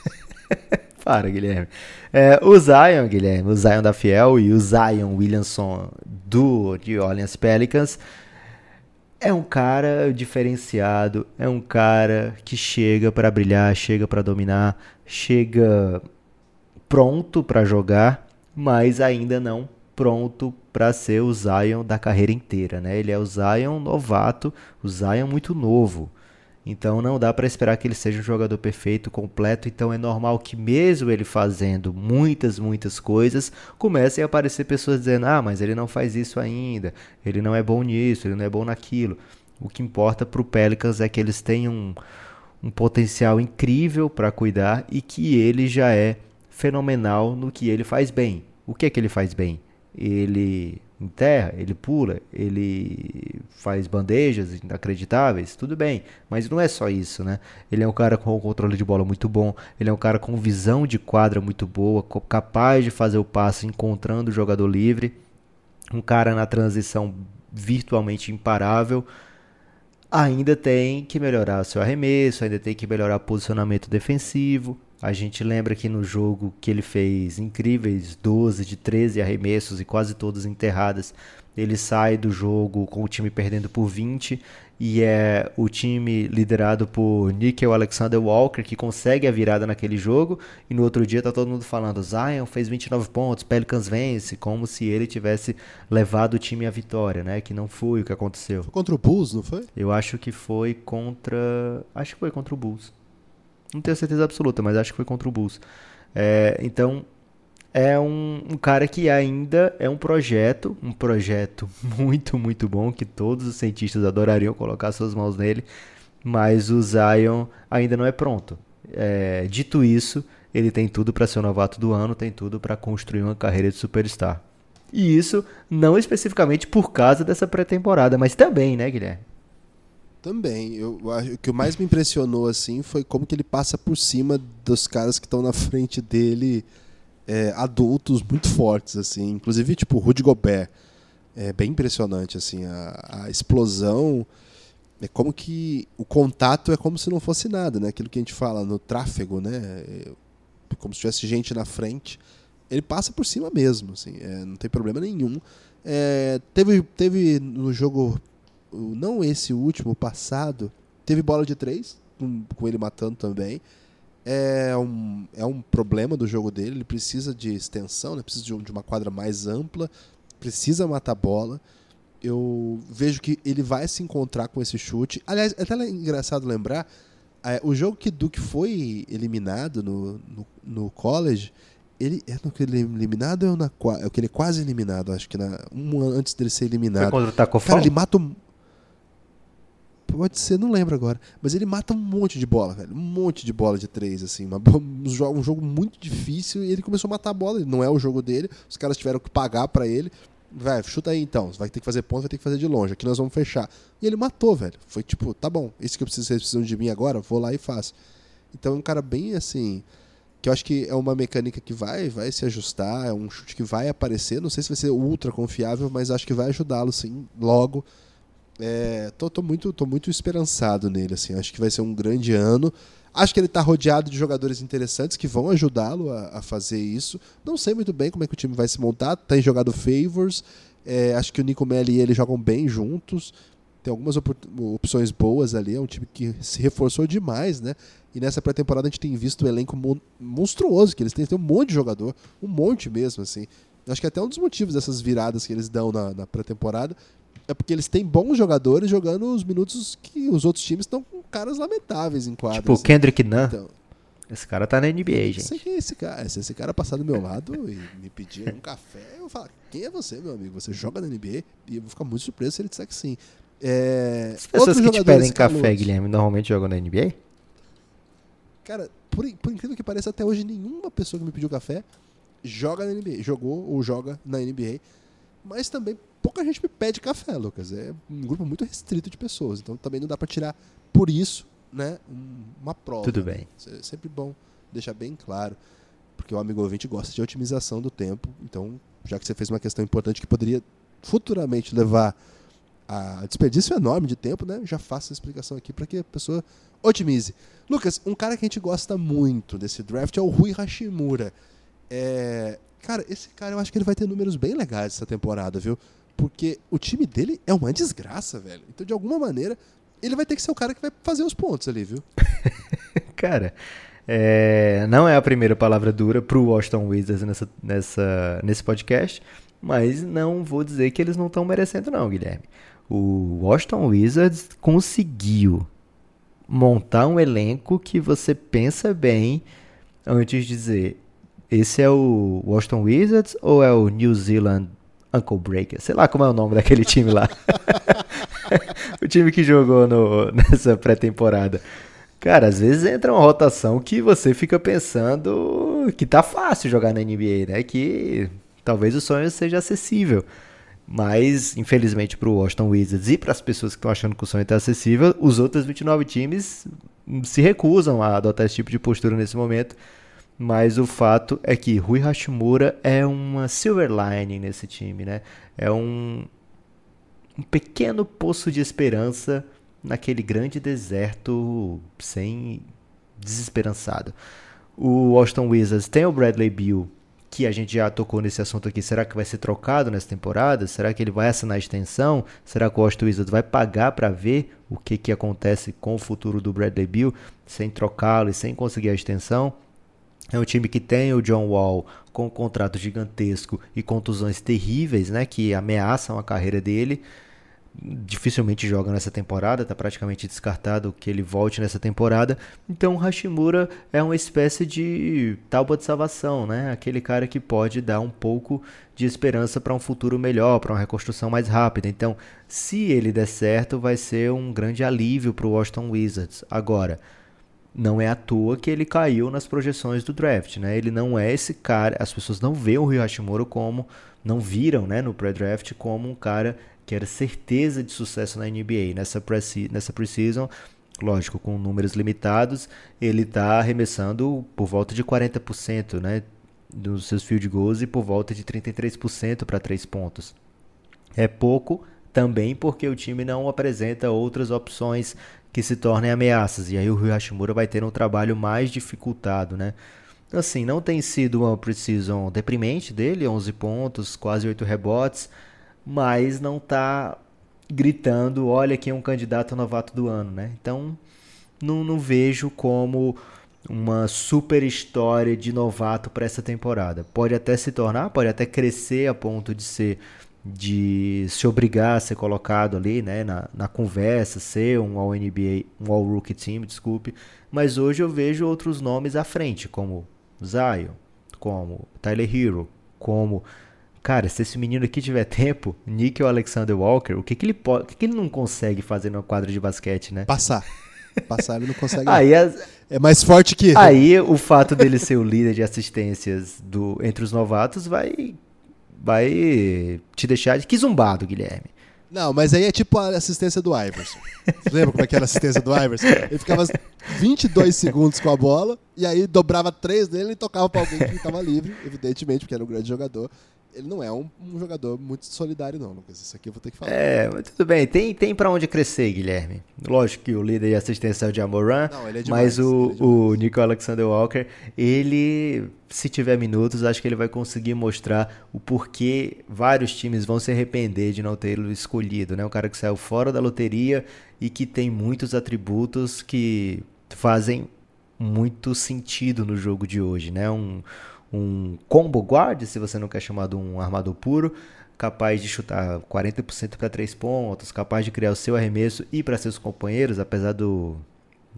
Para, Guilherme. É, o Zion, Guilherme, o Zion da Fiel e o Zion Williamson do New Orleans Pelicans é um cara diferenciado, é um cara que chega para brilhar, chega para dominar, chega pronto para jogar, mas ainda não pronto para ser o Zion da carreira inteira, né? Ele é o Zion novato, o Zion muito novo. Então não dá para esperar que ele seja um jogador perfeito, completo. Então é normal que mesmo ele fazendo muitas, muitas coisas, comecem a aparecer pessoas dizendo: "Ah, mas ele não faz isso ainda. Ele não é bom nisso, ele não é bom naquilo". O que importa para o Pelicans é que eles tenham um, um potencial incrível para cuidar e que ele já é fenomenal no que ele faz bem. O que é que ele faz bem? Ele enterra, ele pula, ele faz bandejas inacreditáveis, tudo bem, mas não é só isso, né? Ele é um cara com controle de bola muito bom, ele é um cara com visão de quadra muito boa, capaz de fazer o passe encontrando o jogador livre, um cara na transição virtualmente imparável. Ainda tem que melhorar o seu arremesso, ainda tem que melhorar o posicionamento defensivo. A gente lembra que no jogo que ele fez incríveis 12 de 13 arremessos e quase todas enterradas, ele sai do jogo com o time perdendo por 20 e é o time liderado por Nickel Alexander Walker que consegue a virada naquele jogo e no outro dia tá todo mundo falando Zion fez 29 pontos, Pelicans vence, como se ele tivesse levado o time à vitória, né? Que não foi o que aconteceu. Foi contra o Bulls, não foi? Eu acho que foi contra. Acho que foi contra o Bulls. Não tenho certeza absoluta, mas acho que foi contra o Bulls. É, então, é um, um cara que ainda é um projeto, um projeto muito, muito bom, que todos os cientistas adorariam colocar suas mãos nele, mas o Zion ainda não é pronto. É, dito isso, ele tem tudo para ser o novato do ano, tem tudo para construir uma carreira de superstar. E isso não especificamente por causa dessa pré-temporada, mas também, né, Guilherme? Também. Eu, acho- o que mais me impressionou assim foi como que ele passa por cima dos caras que estão na frente dele, é, adultos muito fortes assim. Inclusive tipo Rudy Gobert. É bem impressionante assim a, a explosão. É como que o contato é como se não fosse nada, né? Aquilo que a gente fala no tráfego, né? É como se tivesse gente na frente. Ele passa por cima mesmo, assim. é, não tem problema nenhum. É, teve, teve no jogo não esse último, passado, teve bola de três, com, com ele matando também. É um, é um problema do jogo dele, ele precisa de extensão, né? precisa de, um- de uma quadra mais ampla, precisa matar bola. Eu vejo que ele vai se encontrar com esse chute. Aliás, é até engraçado lembrar, é, o jogo que Duke foi eliminado no, no, no college, ele é no que ele é eliminado ou na qua- é o que ele é quase eliminado, acho que na, um antes dele ser Foi eliminado. contra o Taco Cara, ele mata. Pode ser, não lembro agora. Mas ele mata um monte de bola, velho. Um monte de bola de três, assim. Uma um, jo- jogo muito difícil e ele começou a matar a bola. Não é o jogo dele. Os caras tiveram que pagar pra ele. Vai, chuta aí então. Vai ter que fazer ponto, vai ter que fazer de longe. Aqui nós vamos fechar. E ele matou, velho. Foi tipo, tá bom, isso que eu preciso, vocês precisam de mim agora, vou lá e faço. Então é um cara bem assim. Que eu acho que é uma mecânica que vai, vai se ajustar, é um chute que vai aparecer. Não sei se vai ser ultra confiável, mas acho que vai ajudá-lo sim, logo. É, tô, tô muito, tô muito esperançado nele, assim. Acho que vai ser um grande ano. Acho que ele tá rodeado de jogadores interessantes que vão ajudá-lo a, a fazer isso. Não sei muito bem como é que o time vai se montar. Tem jogado favors. É, acho que o Nico Melli e ele jogam bem juntos. Tem algumas opor- opções boas ali. É um time que se reforçou demais, né? E nessa pré-temporada a gente tem visto um elenco mon- monstruoso que eles têm. Tem um monte de jogador. Um monte mesmo, assim. Acho que até um dos motivos dessas viradas que eles dão na, na pré-temporada é porque eles têm bons jogadores jogando os minutos que os outros times estão com caras lamentáveis em quadra. Tipo, assim. Kendrick Nunn. Então, Esse cara tá na NBA, sei gente. quem é esse cara. Se esse cara passar do meu lado e me pedir um café, eu vou falar: quem é você, meu amigo? Você joga na NBA? E eu vou ficar muito surpreso se ele disser que sim. É, As pessoas que te pedem café. Guilherme, normalmente jogam na NBA? Cara, por, por incrível que pareça, até hoje nenhuma pessoa que me pediu café joga na NBA. Jogou ou joga na NBA. Mas também pouca gente me pede café, Lucas. É um grupo muito restrito de pessoas. Então também não dá pra tirar por isso, né, um- uma prova. Tudo né? bem. É sempre bom deixar bem claro. Porque o amigo ouvinte gosta de otimização do tempo. Então, já que você fez uma questão importante que poderia futuramente levar a desperdício enorme de tempo, né? Já faço essa explicação aqui para que a pessoa otimize. Lucas, um cara que a gente gosta muito desse draft é o Rui Hashimura. É, Cara, esse cara eu acho que ele vai ter números bem legais essa temporada, viu? Porque o time dele é uma desgraça, velho. Então, de alguma maneira, ele vai ter que ser o cara que vai fazer os pontos ali, viu? Cara, é, não é a primeira palavra dura pro Washington Wizards nessa, nessa, nesse podcast, mas não vou dizer que eles não estão merecendo não, Guilherme. O Washington Wizards conseguiu montar um elenco que você pensa bem antes de dizer esse é o Washington Wizards ou é o New Zealand Uncle Breaker? Sei lá como é o nome daquele time lá. o time que jogou no- nessa pré-temporada. Cara, às vezes entra uma rotação que você fica pensando que tá fácil jogar na NBA, né? Que talvez o sonho seja acessível. Mas, infelizmente, pro Washington Wizards e para as pessoas que estão achando que o sonho está acessível, os outros 29 times se recusam a adotar esse tipo de postura nesse momento. Mas o fato é que Rui Hashimura é uma silver lining nesse time, né? É um, um pequeno poço de esperança naquele grande deserto sem desesperançado. O Washington Wizards tem o Bradley Beal, que a gente já tocou nesse assunto aqui. Será que vai ser trocado nessa temporada? Será que ele vai assinar a extensão? Será que o Washington Wizards vai pagar para ver o que, que acontece com o futuro do Bradley Beal sem trocá-lo e sem conseguir a extensão? É um time que tem o John Wall com um contrato gigantesco e contusões terríveis, né, que ameaçam a carreira dele. Dificilmente joga nessa temporada, está praticamente descartado que ele volte nessa temporada. Então o Hashimura é uma espécie de tábua de salvação, né? Aquele cara que pode dar um pouco de esperança para um futuro melhor, para uma reconstrução mais rápida. Então, se ele der certo, vai ser um grande alívio para o Washington Wizards. Agora, não é à toa que ele caiu nas projeções do draft, né? Ele não é esse cara, as pessoas não veem o Rui Hashimura como, não viram, né, no pré-draft como um cara que era certeza de sucesso na NBA. Nessa pre nessa preseason, lógico, com números limitados, ele está arremessando por volta de 40%, né, dos seus field goals e por volta de 33% para três pontos. É pouco também porque o time não apresenta outras opções que se tornem ameaças. E aí o Hashimura vai ter um trabalho mais dificultado, né? Assim, não tem sido uma preseason deprimente dele, 11 pontos, quase 8 rebotes, mas não tá gritando, olha quem é um candidato novato do ano, né? Então, não, não vejo como uma super história de novato para essa temporada. Pode até se tornar, pode até crescer a ponto de ser de se obrigar a ser colocado ali, né, na, na conversa, ser um All NBA, um All Rookie Team, desculpe. Mas hoje eu vejo outros nomes à frente, como Zion, como Tyler Hero, como cara, se esse menino aqui tiver tempo, Nickel Alexander Walker, o que que ele pode, o que que ele não consegue fazer no quadro de basquete, né? Passar. Passar ele não consegue. Aí as, É mais forte que. Aí o fato dele ser o líder de assistências do entre os novatos vai vai te deixar de que zumbado, Guilherme. Não, mas aí é tipo a assistência do Iverson. Você lembra como é que era a assistência do Iverson? Ele ficava 22 segundos com a bola, e aí dobrava três dele e tocava pra alguém que estava livre, evidentemente, porque era um grande jogador. Ele não é um, um jogador muito solidário, não, Lucas. Isso aqui eu vou ter que falar. É, mas tudo bem, tem, tem para onde crescer, Guilherme. Lógico que o líder de assistência é o Jamoran, Não, ele é demais, mas o, é o Nico Alexander Walker, ele, se tiver minutos, acho que ele vai conseguir mostrar o porquê vários times vão se arrepender de não tê-lo escolhido, né? Um cara que saiu fora da loteria e que tem muitos atributos que fazem muito sentido no jogo de hoje, né? Um, um combo guard, se você não quer chamar de um armador puro, capaz de chutar 40% para três pontos, capaz de criar o seu arremesso e para seus companheiros, apesar do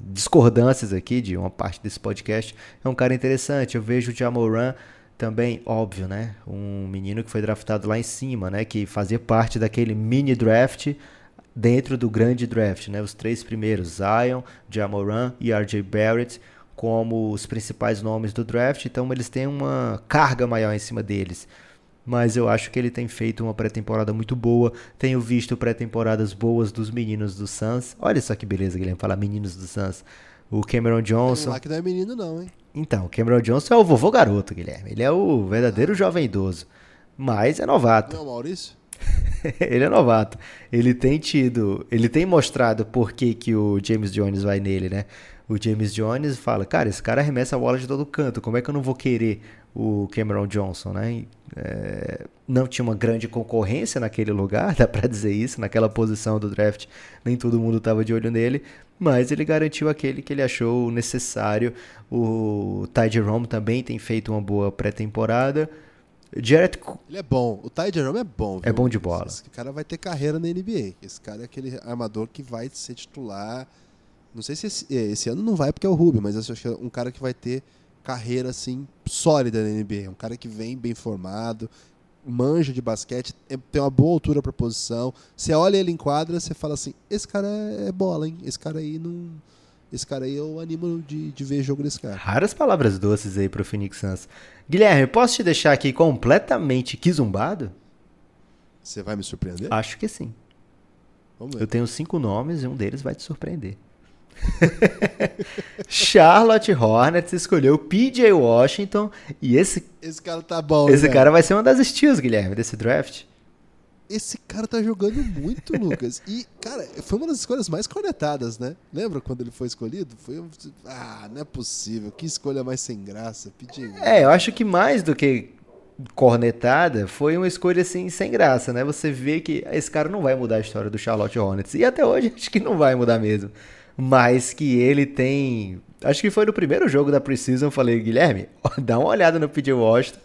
discordâncias aqui de uma parte desse podcast, é um cara interessante. Eu vejo o Jamoran também, óbvio, né? Um menino que foi draftado lá em cima, né? Que fazia parte daquele mini draft dentro do grande draft, né? Os três primeiros, Zion, Jamoran e RJ Barrett, como os principais nomes do draft, então eles têm uma carga maior em cima deles. Mas eu acho que ele tem feito uma pré-temporada muito boa. Tenho visto pré-temporadas boas dos meninos do Suns. Olha só que beleza, Guilherme, falar meninos do Suns. O Cameron Johnson. Lá que não é menino, não, hein? Então, o Cameron Johnson é o vovô garoto, Guilherme. Ele é o verdadeiro jovem idoso. Mas é novato. Não, Maurício? ele é novato. Ele tem tido. Ele tem mostrado por que, que o James Jones vai nele, né? O James Jones fala, cara, esse cara arremessa a bola de todo canto. Como é que eu não vou querer o Cameron Johnson, né? É, não tinha uma grande concorrência naquele lugar, dá para dizer isso, naquela posição do draft, nem todo mundo estava de olho nele, mas ele garantiu aquele que ele achou necessário. O Ty Jerome também tem feito uma boa pré-temporada. Jared... Ele é bom. O Ty Jerome é bom. É bom de bola. Esse cara vai ter carreira na NBA. Esse cara é aquele armador que vai ser titular. Não sei se esse, é, esse ano não vai porque é o Rubio, mas eu acho que é um cara que vai ter carreira assim sólida na NBA. Um cara que vem bem formado, manja de basquete, é, tem uma boa altura para posição. Você olha ele em quadra, você fala assim: esse cara é bola, hein? Esse cara aí não. Esse cara aí eu animo de, de ver jogo desse cara. Raras palavras doces aí pro Phoenix Suns. Guilherme, posso te deixar aqui completamente quizumbado? Você vai me surpreender? Acho que sim. Eu tenho cinco nomes e um deles vai te surpreender. Charlotte Hornets escolheu PJ Washington e esse esse cara tá bom. Esse né? cara vai ser uma das steals, Guilherme, desse draft. Esse cara tá jogando muito, Lucas. E, cara, foi uma das escolhas mais cornetadas, né? Lembra quando ele foi escolhido? Foi ah, não é possível. Que escolha mais sem graça. PJ. É, eu acho que mais do que cornetada foi uma escolha assim sem graça, né? Você vê que esse cara não vai mudar a história do Charlotte Hornets e até hoje acho que não vai mudar mesmo mas que ele tem. Acho que foi no primeiro jogo da Precision, eu falei, Guilherme, dá uma olhada no PJ Washington,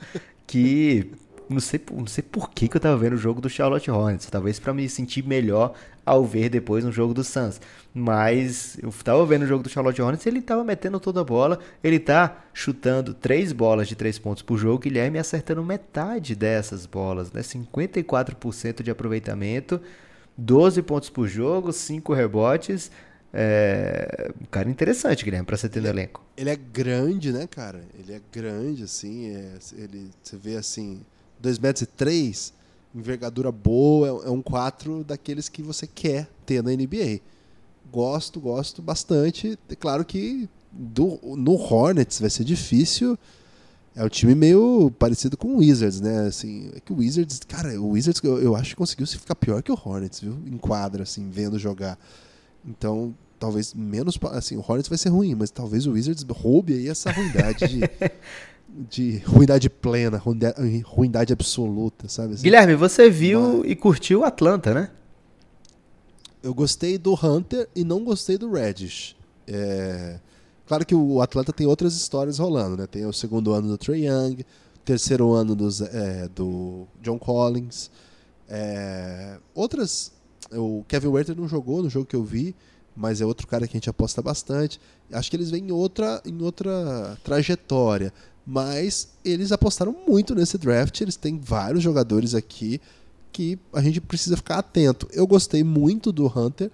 que não sei, não sei por que, que eu tava vendo o jogo do Charlotte Hornets, talvez para me sentir melhor ao ver depois no jogo do Suns. Mas eu tava vendo o jogo do Charlotte Hornets, ele tava metendo toda a bola, ele tá chutando três bolas de três pontos por jogo, Guilherme acertando metade dessas bolas, né? 54% de aproveitamento, 12 pontos por jogo, 5 rebotes, é, um cara interessante, Guilherme, pra você ter no elenco. Ele é grande, né, cara? Ele é grande, assim. É, ele, você vê assim, 2 metros e 3, envergadura boa, é, é um 4 daqueles que você quer ter na NBA. Gosto, gosto bastante. É claro que do, no Hornets vai ser difícil. É um time meio parecido com o Wizards, né? Assim, é que o Wizards, cara, o Wizards eu, eu acho que conseguiu se ficar pior que o Hornets, viu? Em quadra, assim, vendo jogar. Então, talvez menos. Assim, o Hornets vai ser ruim, mas talvez o Wizards roube aí essa ruindade de. de ruindade plena, ruindade absoluta, sabe? Assim, Guilherme, você viu mas... e curtiu o Atlanta, né? Eu gostei do Hunter e não gostei do Reddish. É... Claro que o Atlanta tem outras histórias rolando, né? Tem o segundo ano do Trey Young, terceiro ano dos, é, do John Collins. É... Outras. O Kevin Werther não jogou no jogo que eu vi mas é outro cara que a gente aposta bastante. Acho que eles vêm em outra, em outra trajetória. Mas eles apostaram muito nesse draft. Eles têm vários jogadores aqui que a gente precisa ficar atento. Eu gostei muito do Hunter.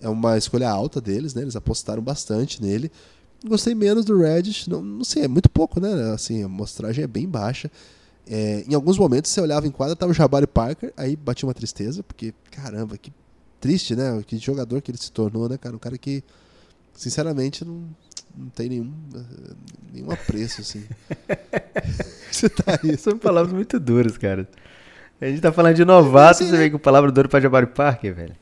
É uma escolha alta deles, né? Eles apostaram bastante nele. Gostei menos do Reddish. Não, não sei, é muito pouco, né? Assim, a mostragem é bem baixa. É, em alguns momentos você olhava em quadra, tava o Jabari Parker, aí batia uma tristeza, porque, caramba, que triste, né? Que jogador que ele se tornou, né, cara? Um cara que, sinceramente, não, não tem nenhum, nenhum apreço, assim. você tá aí. São palavras muito duras, cara. A gente tá falando de novato, você né? vem com palavra dura pra Jabari Parker, velho.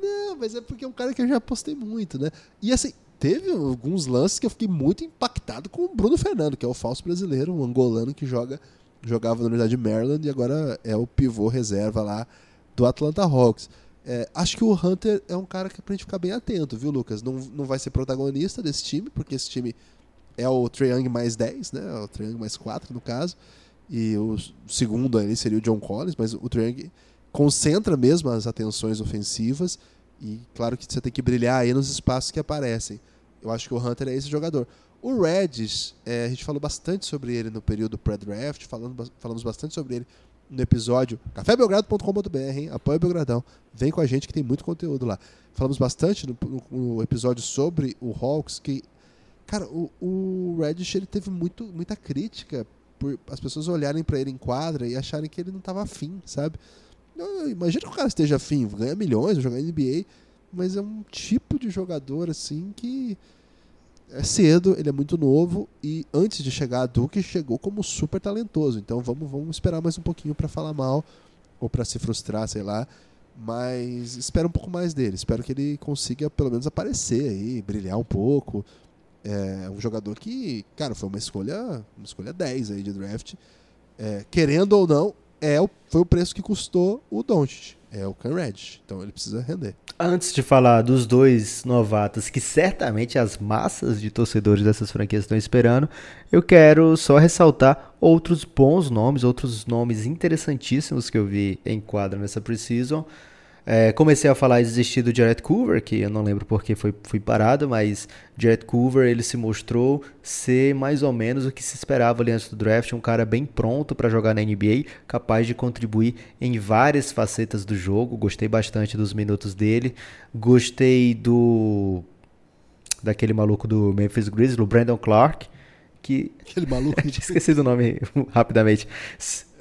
Não, mas é porque é um cara que eu já postei muito, né? E assim, teve alguns lances que eu fiquei muito impactado com o Bruno Fernando, que é o falso brasileiro, um angolano que joga jogava na Universidade de Maryland e agora é o pivô reserva lá do Atlanta Hawks. É, acho que o Hunter é um cara que é pra gente ficar bem atento, viu, Lucas? Não, não vai ser protagonista desse time, porque esse time é o Trae Young mais 10, né? O Trae Young mais 4, no caso. E o segundo ali seria o John Collins, mas o Trae Young concentra mesmo as atenções ofensivas. E claro que você tem que brilhar aí nos espaços que aparecem. Eu acho que o Hunter é esse jogador. O Redis, é, a gente falou bastante sobre ele no período pré-draft, falamos bastante sobre ele no episódio cafébelgrado.com.br, hein? apoia o Belgradão. Vem com a gente que tem muito conteúdo lá. Falamos bastante no, no, no episódio sobre o Hawks, que, cara, o, o Reddish ele teve muito, muita crítica por as pessoas olharem para ele em quadra e acharem que ele não estava afim, sabe? Imagina que o cara esteja afim, ganha milhões, jogar NBA, mas é um tipo de jogador assim que é cedo, ele é muito novo e antes de chegar a Duke chegou como super talentoso. Então vamos, vamos esperar mais um pouquinho para falar mal ou para se frustrar, sei lá. Mas espero um pouco mais dele. Espero que ele consiga pelo menos aparecer aí, brilhar um pouco. É um jogador que, cara, foi uma escolha, uma escolha 10 aí de draft. É, querendo ou não, é o, foi o preço que custou o Doncic. É o Reddish. Então ele precisa render. Antes de falar dos dois novatos que certamente as massas de torcedores dessas franquias estão esperando, eu quero só ressaltar outros bons nomes, outros nomes interessantíssimos que eu vi em quadro nessa preseason. É, comecei a falar e desistir do Jared Coover, que eu não lembro porque foi, fui parado, mas Jared Coover ele se mostrou ser mais ou menos o que se esperava ali antes do draft, um cara bem pronto para jogar na NBA, capaz de contribuir em várias facetas do jogo. Gostei bastante dos minutos dele, gostei do daquele maluco do Memphis Grizzlies, o Brandon Clark, que aquele maluco, esqueci do nome rapidamente.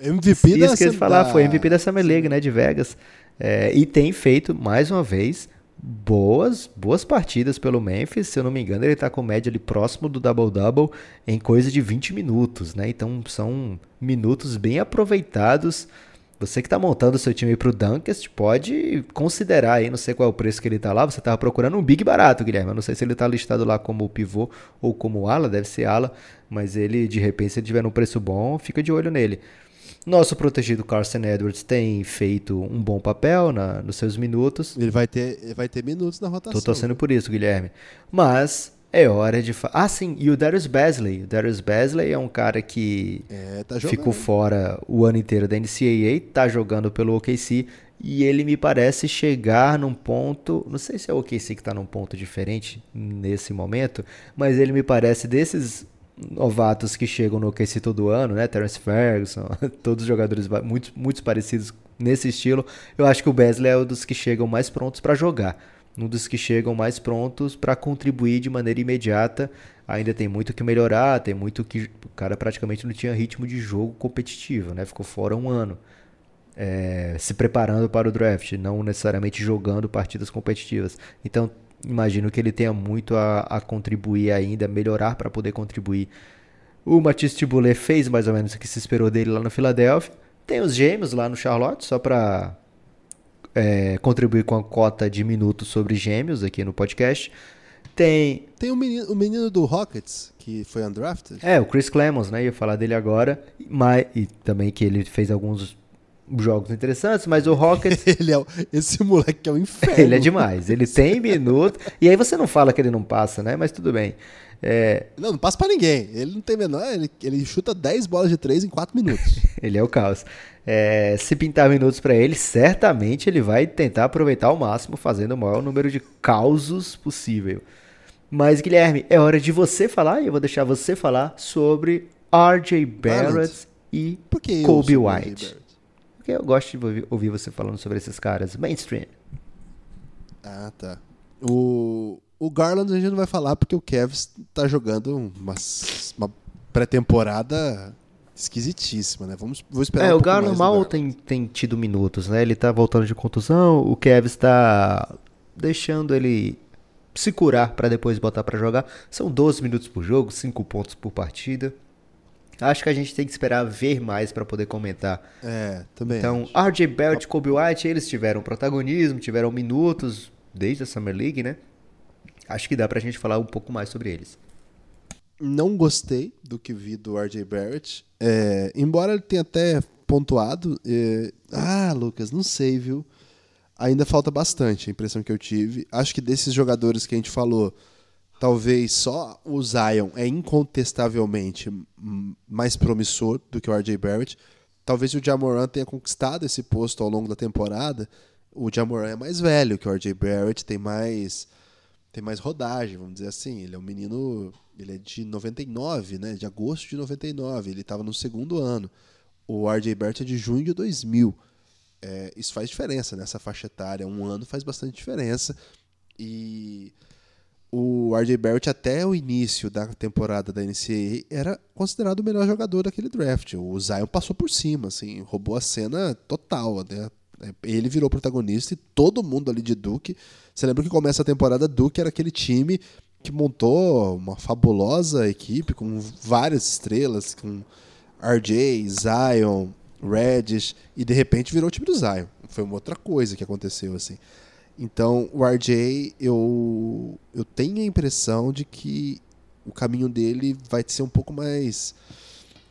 MVP da Esqueci de falar, foi MVP da Summer League, né, de Vegas. É, e tem feito, mais uma vez, boas boas partidas pelo Memphis. Se eu não me engano, ele está com média ali próximo do double-double em coisa de 20 minutos, né? Então são minutos bem aproveitados. Você que está montando seu time para o Dunkest pode considerar aí, não sei qual é o preço que ele está lá. Você estava procurando um big barato, Guilherme. Eu não sei se ele está listado lá como pivô ou como ala, deve ser ala, mas ele de repente se ele tiver um preço bom, fica de olho nele. Nosso protegido Carson Edwards tem feito um bom papel na, nos seus minutos. Ele vai ter, vai ter minutos na rotação. Tô torcendo por isso, Guilherme. Mas é hora de. Ah, sim, e o Darius Basley. O Darius Basley é um cara que é, tá ficou fora o ano inteiro da NCAA, tá jogando pelo OKC. E ele me parece chegar num ponto. Não sei se é o OKC que está num ponto diferente nesse momento, mas ele me parece desses novatos que chegam no OKC todo ano, né? Terence Ferguson, todos jogadores muito, muito parecidos nesse estilo. Eu acho que o Besley é um dos que chegam mais prontos para jogar. Um dos que chegam mais prontos para contribuir de maneira imediata. Ainda tem muito que melhorar, tem muito que. O cara praticamente não tinha ritmo de jogo competitivo, né? Ficou fora um ano. É, se preparando para o draft, não necessariamente jogando partidas competitivas. Então imagino que ele tenha muito a, a contribuir ainda, melhorar para poder contribuir. O Matisse Tiboulet fez mais ou menos o que se esperou dele lá no Philadelphia. Tem os gêmeos lá no Charlotte, só para é, contribuir com a cota de minutos sobre gêmeos aqui no podcast. Tem. Tem o menino, menino do Rockets, que foi undrafted. É, o Chris Clemons, né? Ia falar dele agora. Mas, e também que ele fez alguns jogos interessantes, mas o Rockets. ele é, esse moleque é um inferno. ele é demais. Ele tem minuto. e aí você não fala que ele não passa, né? Mas tudo bem. É... Não, não passa para ninguém. Ele não tem menor. Ele, ele chuta 10 bolas de 3 em 4 minutos. ele é o caos. É, se pintar minutos para ele, certamente ele vai tentar aproveitar ao máximo, fazendo o maior número de causos possível. Mas, Guilherme, é hora de você falar, e eu vou deixar você falar sobre RJ Barrett e Kobe White porque eu gosto de ouvir você falando sobre esses caras. Mainstream. Ah, tá. O, o Garland a gente não vai falar porque o Kev tá jogando uma, uma pré-temporada esquisitíssima, né? Vamos, vou esperar é, um o Garland mal tem, tem tido minutos, né? Ele tá voltando de contusão, o Kev está deixando ele se curar para depois botar para jogar. São 12 minutos por jogo, 5 pontos por partida. Acho que a gente tem que esperar ver mais para poder comentar. É, também. Então, acho. RJ Belt e Kobe White, eles tiveram protagonismo, tiveram minutos desde a Summer League, né? Acho que dá pra gente falar um pouco mais sobre eles. Não gostei do que vi do RJ Barrett. É, embora ele tenha até pontuado. É, ah, Lucas, não sei, viu? Ainda falta bastante a impressão que eu tive. Acho que desses jogadores que a gente falou, talvez só o Zion é incontestavelmente mais promissor do que o RJ Barrett. Talvez o Jamoran tenha conquistado esse posto ao longo da temporada. O Jamoran é mais velho que o RJ Barrett, tem mais tem mais rodagem, vamos dizer assim. Ele é um menino, ele é de 99, né? De agosto de 99, ele estava no segundo ano. O RJ Barrett é de junho de 2000. É, isso faz diferença nessa faixa etária. Um ano faz bastante diferença. E o RJ Barrett, até o início da temporada da NCAA, era considerado o melhor jogador daquele draft. O Zion passou por cima, assim, roubou a cena total. Né? Ele virou protagonista e todo mundo ali de Duke. Você lembra que começa a temporada, Duke era aquele time que montou uma fabulosa equipe com várias estrelas, com RJ, Zion, Reddish, e de repente virou o time do Zion. Foi uma outra coisa que aconteceu, assim. Então, o RJ, eu, eu tenho a impressão de que o caminho dele vai ser um pouco mais,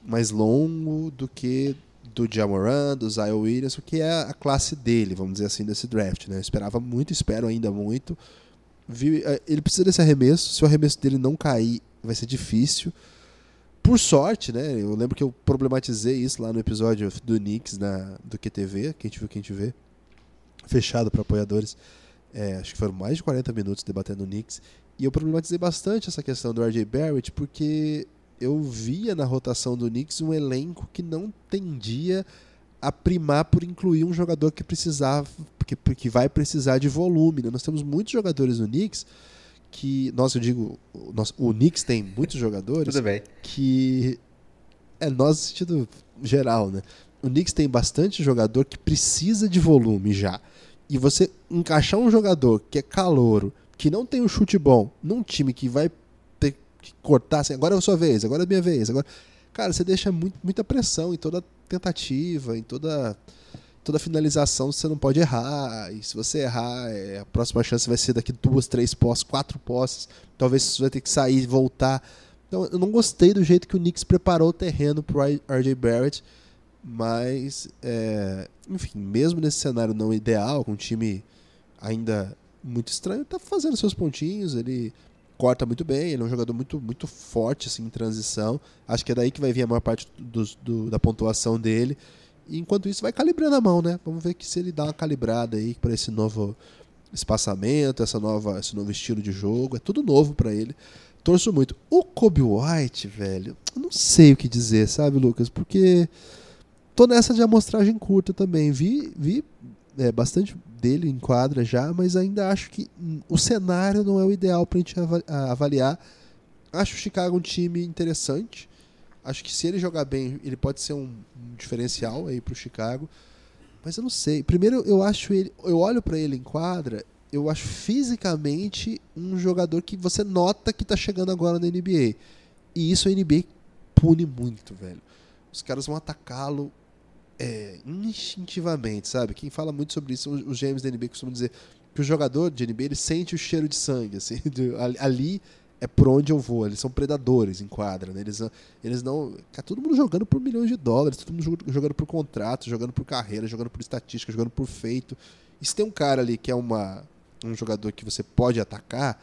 mais longo do que do Jamoran, do Zion Williams, o que é a classe dele, vamos dizer assim, desse draft. Né? Eu esperava muito, espero ainda muito. Eh, ele precisa desse arremesso, se o arremesso dele não cair, vai ser difícil. Por sorte, né? Eu lembro que eu problematizei isso lá no episódio do Knicks na, do QTV, quem te viu, quem te vê fechado para apoiadores. É, acho que foram mais de 40 minutos debatendo o Knicks. E eu problematizei bastante essa questão do RJ Barrett, porque eu via na rotação do Knicks um elenco que não tendia a primar por incluir um jogador que precisava, que, que vai precisar de volume. Né? Nós temos muitos jogadores no Knicks que, nossa, eu digo, o, nosso, o Knicks tem muitos jogadores que é nós no sentido geral, né? O Knicks tem bastante jogador que precisa de volume já e você encaixar um jogador que é calouro, que não tem um chute bom, num time que vai ter que cortar, assim, agora é a sua vez, agora é a minha vez, agora. Cara, você deixa muito, muita pressão em toda tentativa, em toda toda finalização você não pode errar. E se você errar, é, a próxima chance vai ser daqui duas, três posses, quatro posses. Talvez você vai ter que sair e voltar. Então, eu não gostei do jeito que o Knicks preparou o terreno para RJ Barrett. Mas, é, enfim, mesmo nesse cenário não ideal, com um time ainda muito estranho, tá fazendo seus pontinhos, ele corta muito bem, ele é um jogador muito, muito forte assim, em transição. Acho que é daí que vai vir a maior parte do, do, da pontuação dele. E enquanto isso, vai calibrando a mão, né? Vamos ver que se ele dá uma calibrada aí para esse novo espaçamento, essa nova, esse novo estilo de jogo. É tudo novo para ele. Torço muito. O Kobe White, velho, eu não sei o que dizer, sabe, Lucas? Porque tô nessa de amostragem curta também. Vi, vi é, bastante dele em quadra já, mas ainda acho que o cenário não é o ideal para a gente avaliar. Acho o Chicago um time interessante. Acho que se ele jogar bem, ele pode ser um, um diferencial aí para o Chicago. Mas eu não sei. Primeiro, eu acho ele, eu olho para ele em quadra, eu acho fisicamente um jogador que você nota que está chegando agora na NBA. E isso a NBA pune muito, velho. Os caras vão atacá-lo é, instintivamente, sabe? Quem fala muito sobre isso, os GMs da NBA costumam dizer que o jogador de NBA ele sente o cheiro de sangue, assim, de, ali é por onde eu vou. Eles são predadores em quadra, né? Eles, eles não. Tá todo mundo jogando por milhões de dólares, todo mundo jogando por contrato, jogando por carreira, jogando por estatística, jogando por feito. E se tem um cara ali que é uma, um jogador que você pode atacar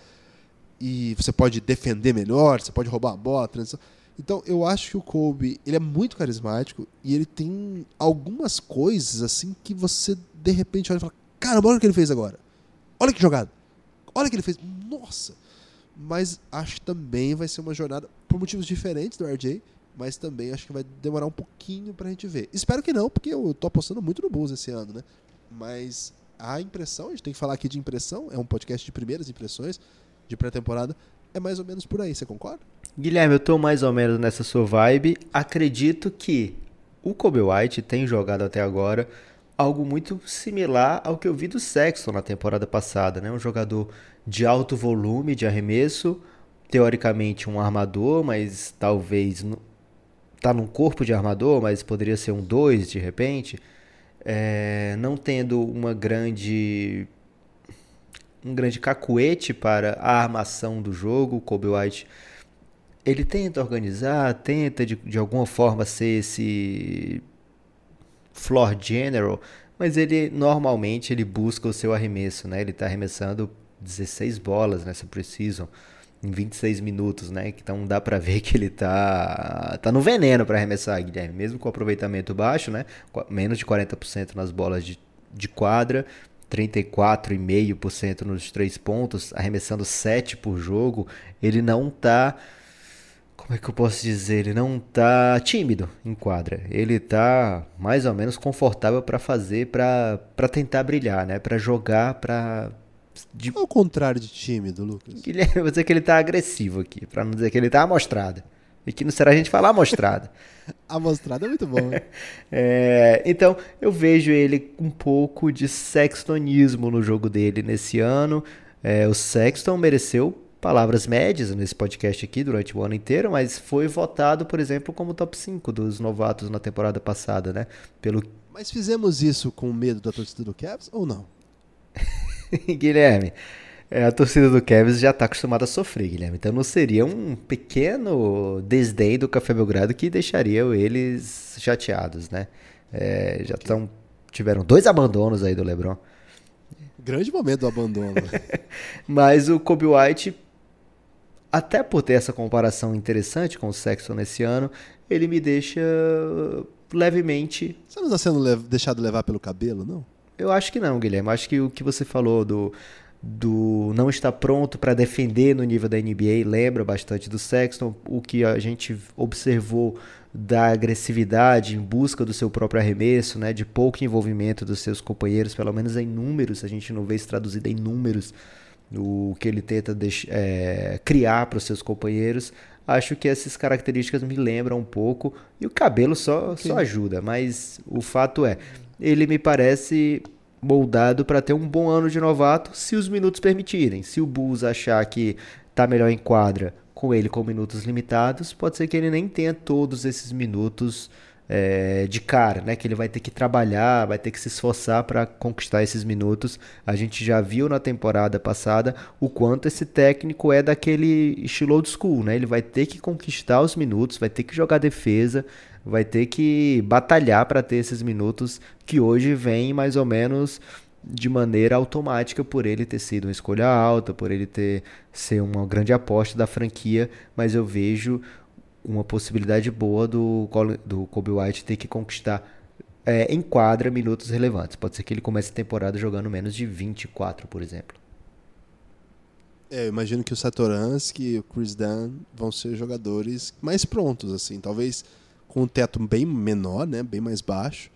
e você pode defender melhor, você pode roubar a bola, a transição então, eu acho que o Kobe, ele é muito carismático e ele tem algumas coisas assim que você de repente olha e fala: "Caramba, olha o que ele fez agora. Olha que jogada. Olha o que ele fez. Nossa!" Mas acho que também vai ser uma jornada por motivos diferentes do RJ, mas também acho que vai demorar um pouquinho pra gente ver. Espero que não, porque eu tô apostando muito no Bulls esse ano, né? Mas a impressão, a gente tem que falar aqui de impressão, é um podcast de primeiras impressões de pré-temporada, é mais ou menos por aí, você concorda? Guilherme, eu tô mais ou menos nessa sua vibe. Acredito que o Kobe White tem jogado até agora algo muito similar ao que eu vi do Sexton na temporada passada, né? Um jogador de alto volume de arremesso, teoricamente um armador, mas talvez tá num corpo de armador, mas poderia ser um 2 de repente. É, não tendo uma grande um grande cacuete para a armação do jogo. Kobe White ele tenta organizar, tenta de, de alguma forma ser esse floor general, mas ele normalmente ele busca o seu arremesso, né? Ele está arremessando 16 bolas nessa precisam em 26 minutos, né? Então dá para ver que ele tá tá no veneno para arremessar, Guilherme, mesmo com aproveitamento baixo, né? Menos de 40% nas bolas de, de quadra, 34,5% nos três pontos, arremessando 7 por jogo, ele não está como é que eu posso dizer? Ele não tá tímido em quadra. Ele tá mais ou menos confortável para fazer, para tentar brilhar, né? Para jogar, para de... Ao contrário de tímido, Lucas. Guilherme, vou dizer que ele tá agressivo aqui, para não dizer que ele tá amostrado. E que não será a gente falar amostrado. amostrado é muito bom. é, então, eu vejo ele um pouco de sextonismo no jogo dele nesse ano. É, o Sexton mereceu palavras médias nesse podcast aqui durante o ano inteiro, mas foi votado, por exemplo, como top 5 dos novatos na temporada passada, né? Pelo... Mas fizemos isso com medo da torcida do Cavs ou não? Guilherme, é, a torcida do Cavs já está acostumada a sofrer, Guilherme. Então não seria um pequeno desdém do Café Belgrado que deixaria eles chateados, né? É, já tão, tiveram dois abandonos aí do LeBron. Grande momento do abandono. Mas o Kobe White até por ter essa comparação interessante com o Sexton nesse ano, ele me deixa levemente. Você não está sendo lev deixado levar pelo cabelo, não? Eu acho que não, Guilherme. Acho que o que você falou do, do não estar pronto para defender no nível da NBA lembra bastante do Sexton. O que a gente observou da agressividade em busca do seu próprio arremesso, né, de pouco envolvimento dos seus companheiros, pelo menos em números, a gente não vê isso traduzido em números o que ele tenta é, criar para os seus companheiros. Acho que essas características me lembram um pouco. E o cabelo só, só ajuda, mas o fato é, ele me parece moldado para ter um bom ano de novato, se os minutos permitirem. Se o Bulls achar que está melhor em quadra com ele com minutos limitados, pode ser que ele nem tenha todos esses minutos é, de cara, né? Que ele vai ter que trabalhar, vai ter que se esforçar para conquistar esses minutos. A gente já viu na temporada passada o quanto esse técnico é daquele estilo old school, né? Ele vai ter que conquistar os minutos, vai ter que jogar defesa, vai ter que batalhar para ter esses minutos que hoje vem mais ou menos de maneira automática por ele ter sido uma escolha alta, por ele ter ser uma grande aposta da franquia, mas eu vejo uma possibilidade boa do, do Kobe White ter que conquistar é, em quadra minutos relevantes. Pode ser que ele comece a temporada jogando menos de 24, por exemplo. É, eu imagino que o Satoransky e o Chris Dunn vão ser jogadores mais prontos, assim, talvez com um teto bem menor, né, bem mais baixo,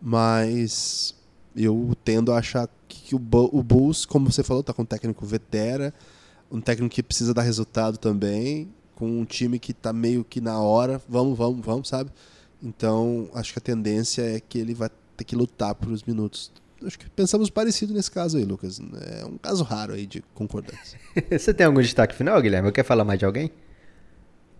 mas eu tendo a achar que o, o Bulls, como você falou, está com um técnico vetera, um técnico que precisa dar resultado também, com um time que está meio que na hora, vamos, vamos, vamos, sabe? Então, acho que a tendência é que ele vai ter que lutar por os minutos. Acho que pensamos parecido nesse caso aí, Lucas. É um caso raro aí de concordância. Você tem algum destaque final, Guilherme? Quer falar mais de alguém?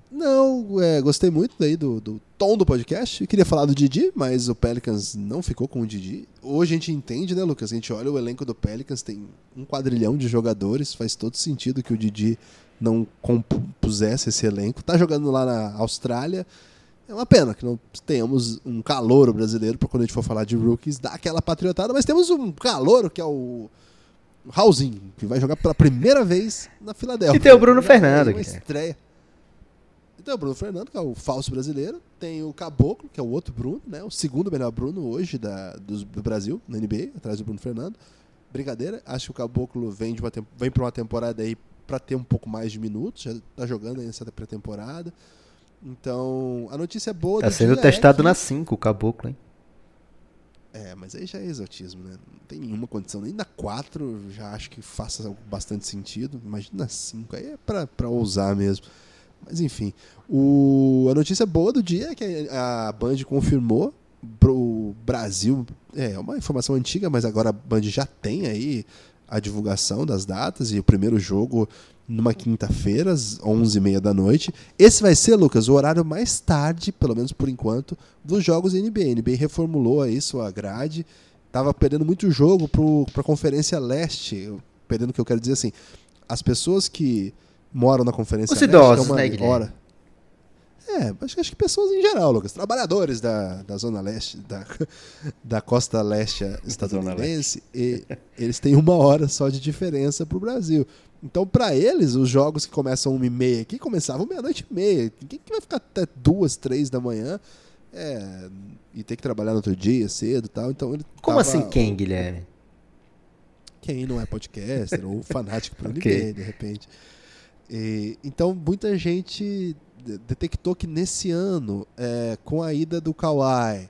Não, é, gostei muito daí do, do tom do podcast. Eu queria falar do Didi, mas o Pelicans não ficou com o Didi. Hoje a gente entende, né, Lucas? A gente olha o elenco do Pelicans, tem um quadrilhão de jogadores, faz todo sentido que o Didi não compusesse esse elenco. Tá jogando lá na Austrália. É uma pena que não tenhamos um calouro brasileiro para quando a gente for falar de rookies dar aquela patriotada, mas temos um calouro que é o Raulzinho, que vai jogar pela primeira vez na Filadélfia. E tem o Bruno Fernando, uma estreia. Então, o Bruno Fernando, que é o falso brasileiro. Tem o Caboclo, que é o outro Bruno, né? O segundo melhor Bruno hoje da, do, do Brasil, na NBA, atrás do Bruno Fernando. Brincadeira. Acho que o Caboclo vem, de uma, vem para uma temporada aí para ter um pouco mais de minutos, já está jogando aí nessa pré-temporada. Então, a notícia é boa. Está sendo é testado é que... na 5 o caboclo, hein? É, mas aí já é exotismo, né? Não tem nenhuma condição. Nem na 4 já acho que faça bastante sentido. Imagina na 5, aí é para ousar mesmo. Mas enfim, o... a notícia boa do dia é que a Band confirmou pro Brasil. É uma informação antiga, mas agora a Band já tem aí a divulgação das datas e o primeiro jogo numa quinta-feira, às 11h30 da noite. Esse vai ser, Lucas, o horário mais tarde, pelo menos por enquanto, dos jogos NBA. A NBA reformulou aí sua grade, tava perdendo muito jogo para a Conferência Leste. Perdendo o que eu quero dizer assim, as pessoas que moram na Conferência Os Leste... idosos, é uma né, hora, é, acho, acho que pessoas em geral, Lucas. Trabalhadores da, da Zona Leste, da, da costa leste estadunidense, e eles têm uma hora só de diferença para o Brasil. Então, para eles, os jogos que começam uma e meia aqui começavam meia-noite e meia. Quem que vai ficar até duas, três da manhã é, e ter que trabalhar no outro dia cedo e tal? Então, ele Como tava, assim quem, Guilherme? Quem não é podcaster ou fanático por okay. NBA, de repente. E, então, muita gente detectou que nesse ano, é, com a ida do Kawhi,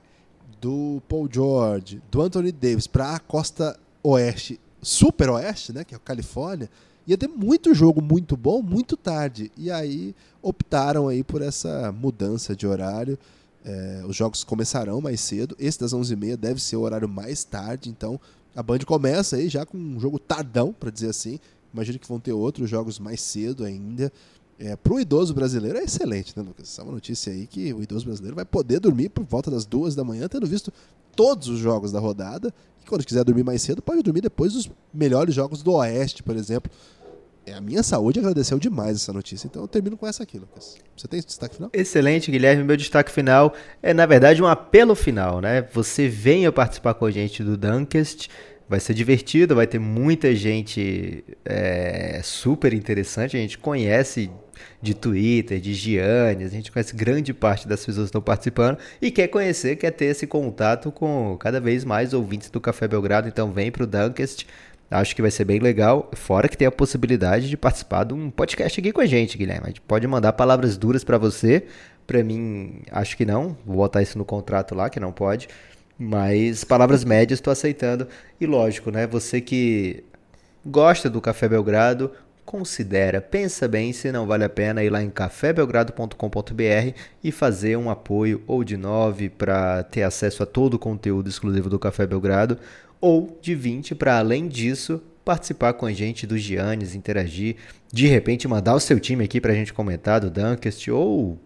do Paul George, do Anthony Davis para a costa oeste, super oeste, né, que é a Califórnia, ia ter muito jogo muito bom, muito tarde. E aí optaram aí por essa mudança de horário. É, os jogos começarão mais cedo. Esse das 11h30 deve ser o horário mais tarde. Então a Band começa aí já com um jogo tardão, para dizer assim. Imagino que vão ter outros jogos mais cedo ainda. É, para o idoso brasileiro é excelente, né, Lucas? Essa é uma notícia aí que o idoso brasileiro vai poder dormir por volta das duas da manhã, tendo visto todos os jogos da rodada. E quando quiser dormir mais cedo, pode dormir depois dos melhores jogos do Oeste, por exemplo. É, a minha saúde agradeceu demais essa notícia, então eu termino com essa aqui, Lucas. Você tem destaque final? Excelente, Guilherme. Meu destaque final é, na verdade, um apelo final, né? Você venha participar com a gente do Dunkest. Vai ser divertido, vai ter muita gente é, super interessante. A gente conhece de Twitter, de Gianni, a gente conhece grande parte das pessoas que estão participando e quer conhecer, quer ter esse contato com cada vez mais ouvintes do Café Belgrado. Então vem para o Dunkest. Acho que vai ser bem legal. Fora que tem a possibilidade de participar de um podcast aqui com a gente, Guilherme. A gente pode mandar palavras duras para você. Para mim, acho que não. Vou botar isso no contrato lá, que não pode. Mas palavras médias estou aceitando. E lógico, né? Você que gosta do Café Belgrado, considera, pensa bem se não vale a pena ir lá em cafébelgrado.com.br e fazer um apoio ou de 9 para ter acesso a todo o conteúdo exclusivo do Café Belgrado, ou de 20 para além disso participar com a gente do Giannis, interagir, de repente mandar o seu time aqui para a gente comentar do Dunkest ou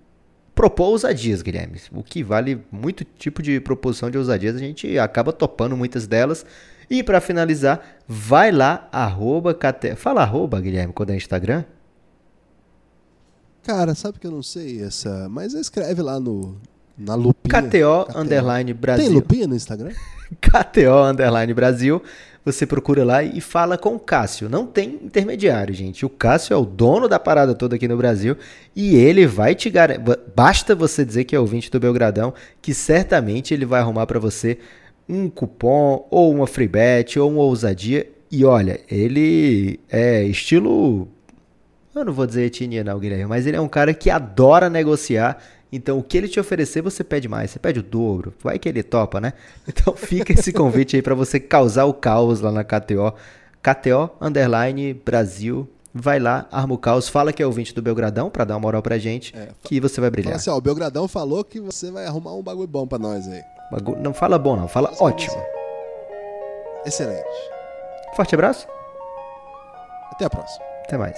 propor ousadias, Guilherme. O que vale muito tipo de proposição de ousadias, a gente acaba topando muitas delas. E para finalizar, vai lá, arroba, cate... fala arroba, Guilherme, quando é Instagram? Cara, sabe que eu não sei essa, mas escreve lá no na lupinha. KTO, KTO. Underline Brasil. Tem lupinha no Instagram? KTO Underline Brasil. Você procura lá e fala com o Cássio. Não tem intermediário, gente. O Cássio é o dono da parada toda aqui no Brasil e ele vai te garantir. Basta você dizer que é ouvinte do Belgradão, que certamente ele vai arrumar para você um cupom ou uma free bet ou uma ousadia. E olha, ele é estilo. Eu não vou dizer etnia, não, Guilherme, mas ele é um cara que adora negociar então, o que ele te oferecer, você pede mais. Você pede o dobro. Vai que ele topa, né? Então, fica esse convite aí para você causar o caos lá na KTO. KTO, underline, Brasil. Vai lá, arma o caos. Fala que é ouvinte do Belgradão para dar uma moral pra gente. É, que você vai brilhar. Fala assim, ó, o Belgradão falou que você vai arrumar um bagulho bom pra nós aí. Não fala bom, não. Fala ótimo. Excelente. Forte abraço. Até a próxima. Até mais.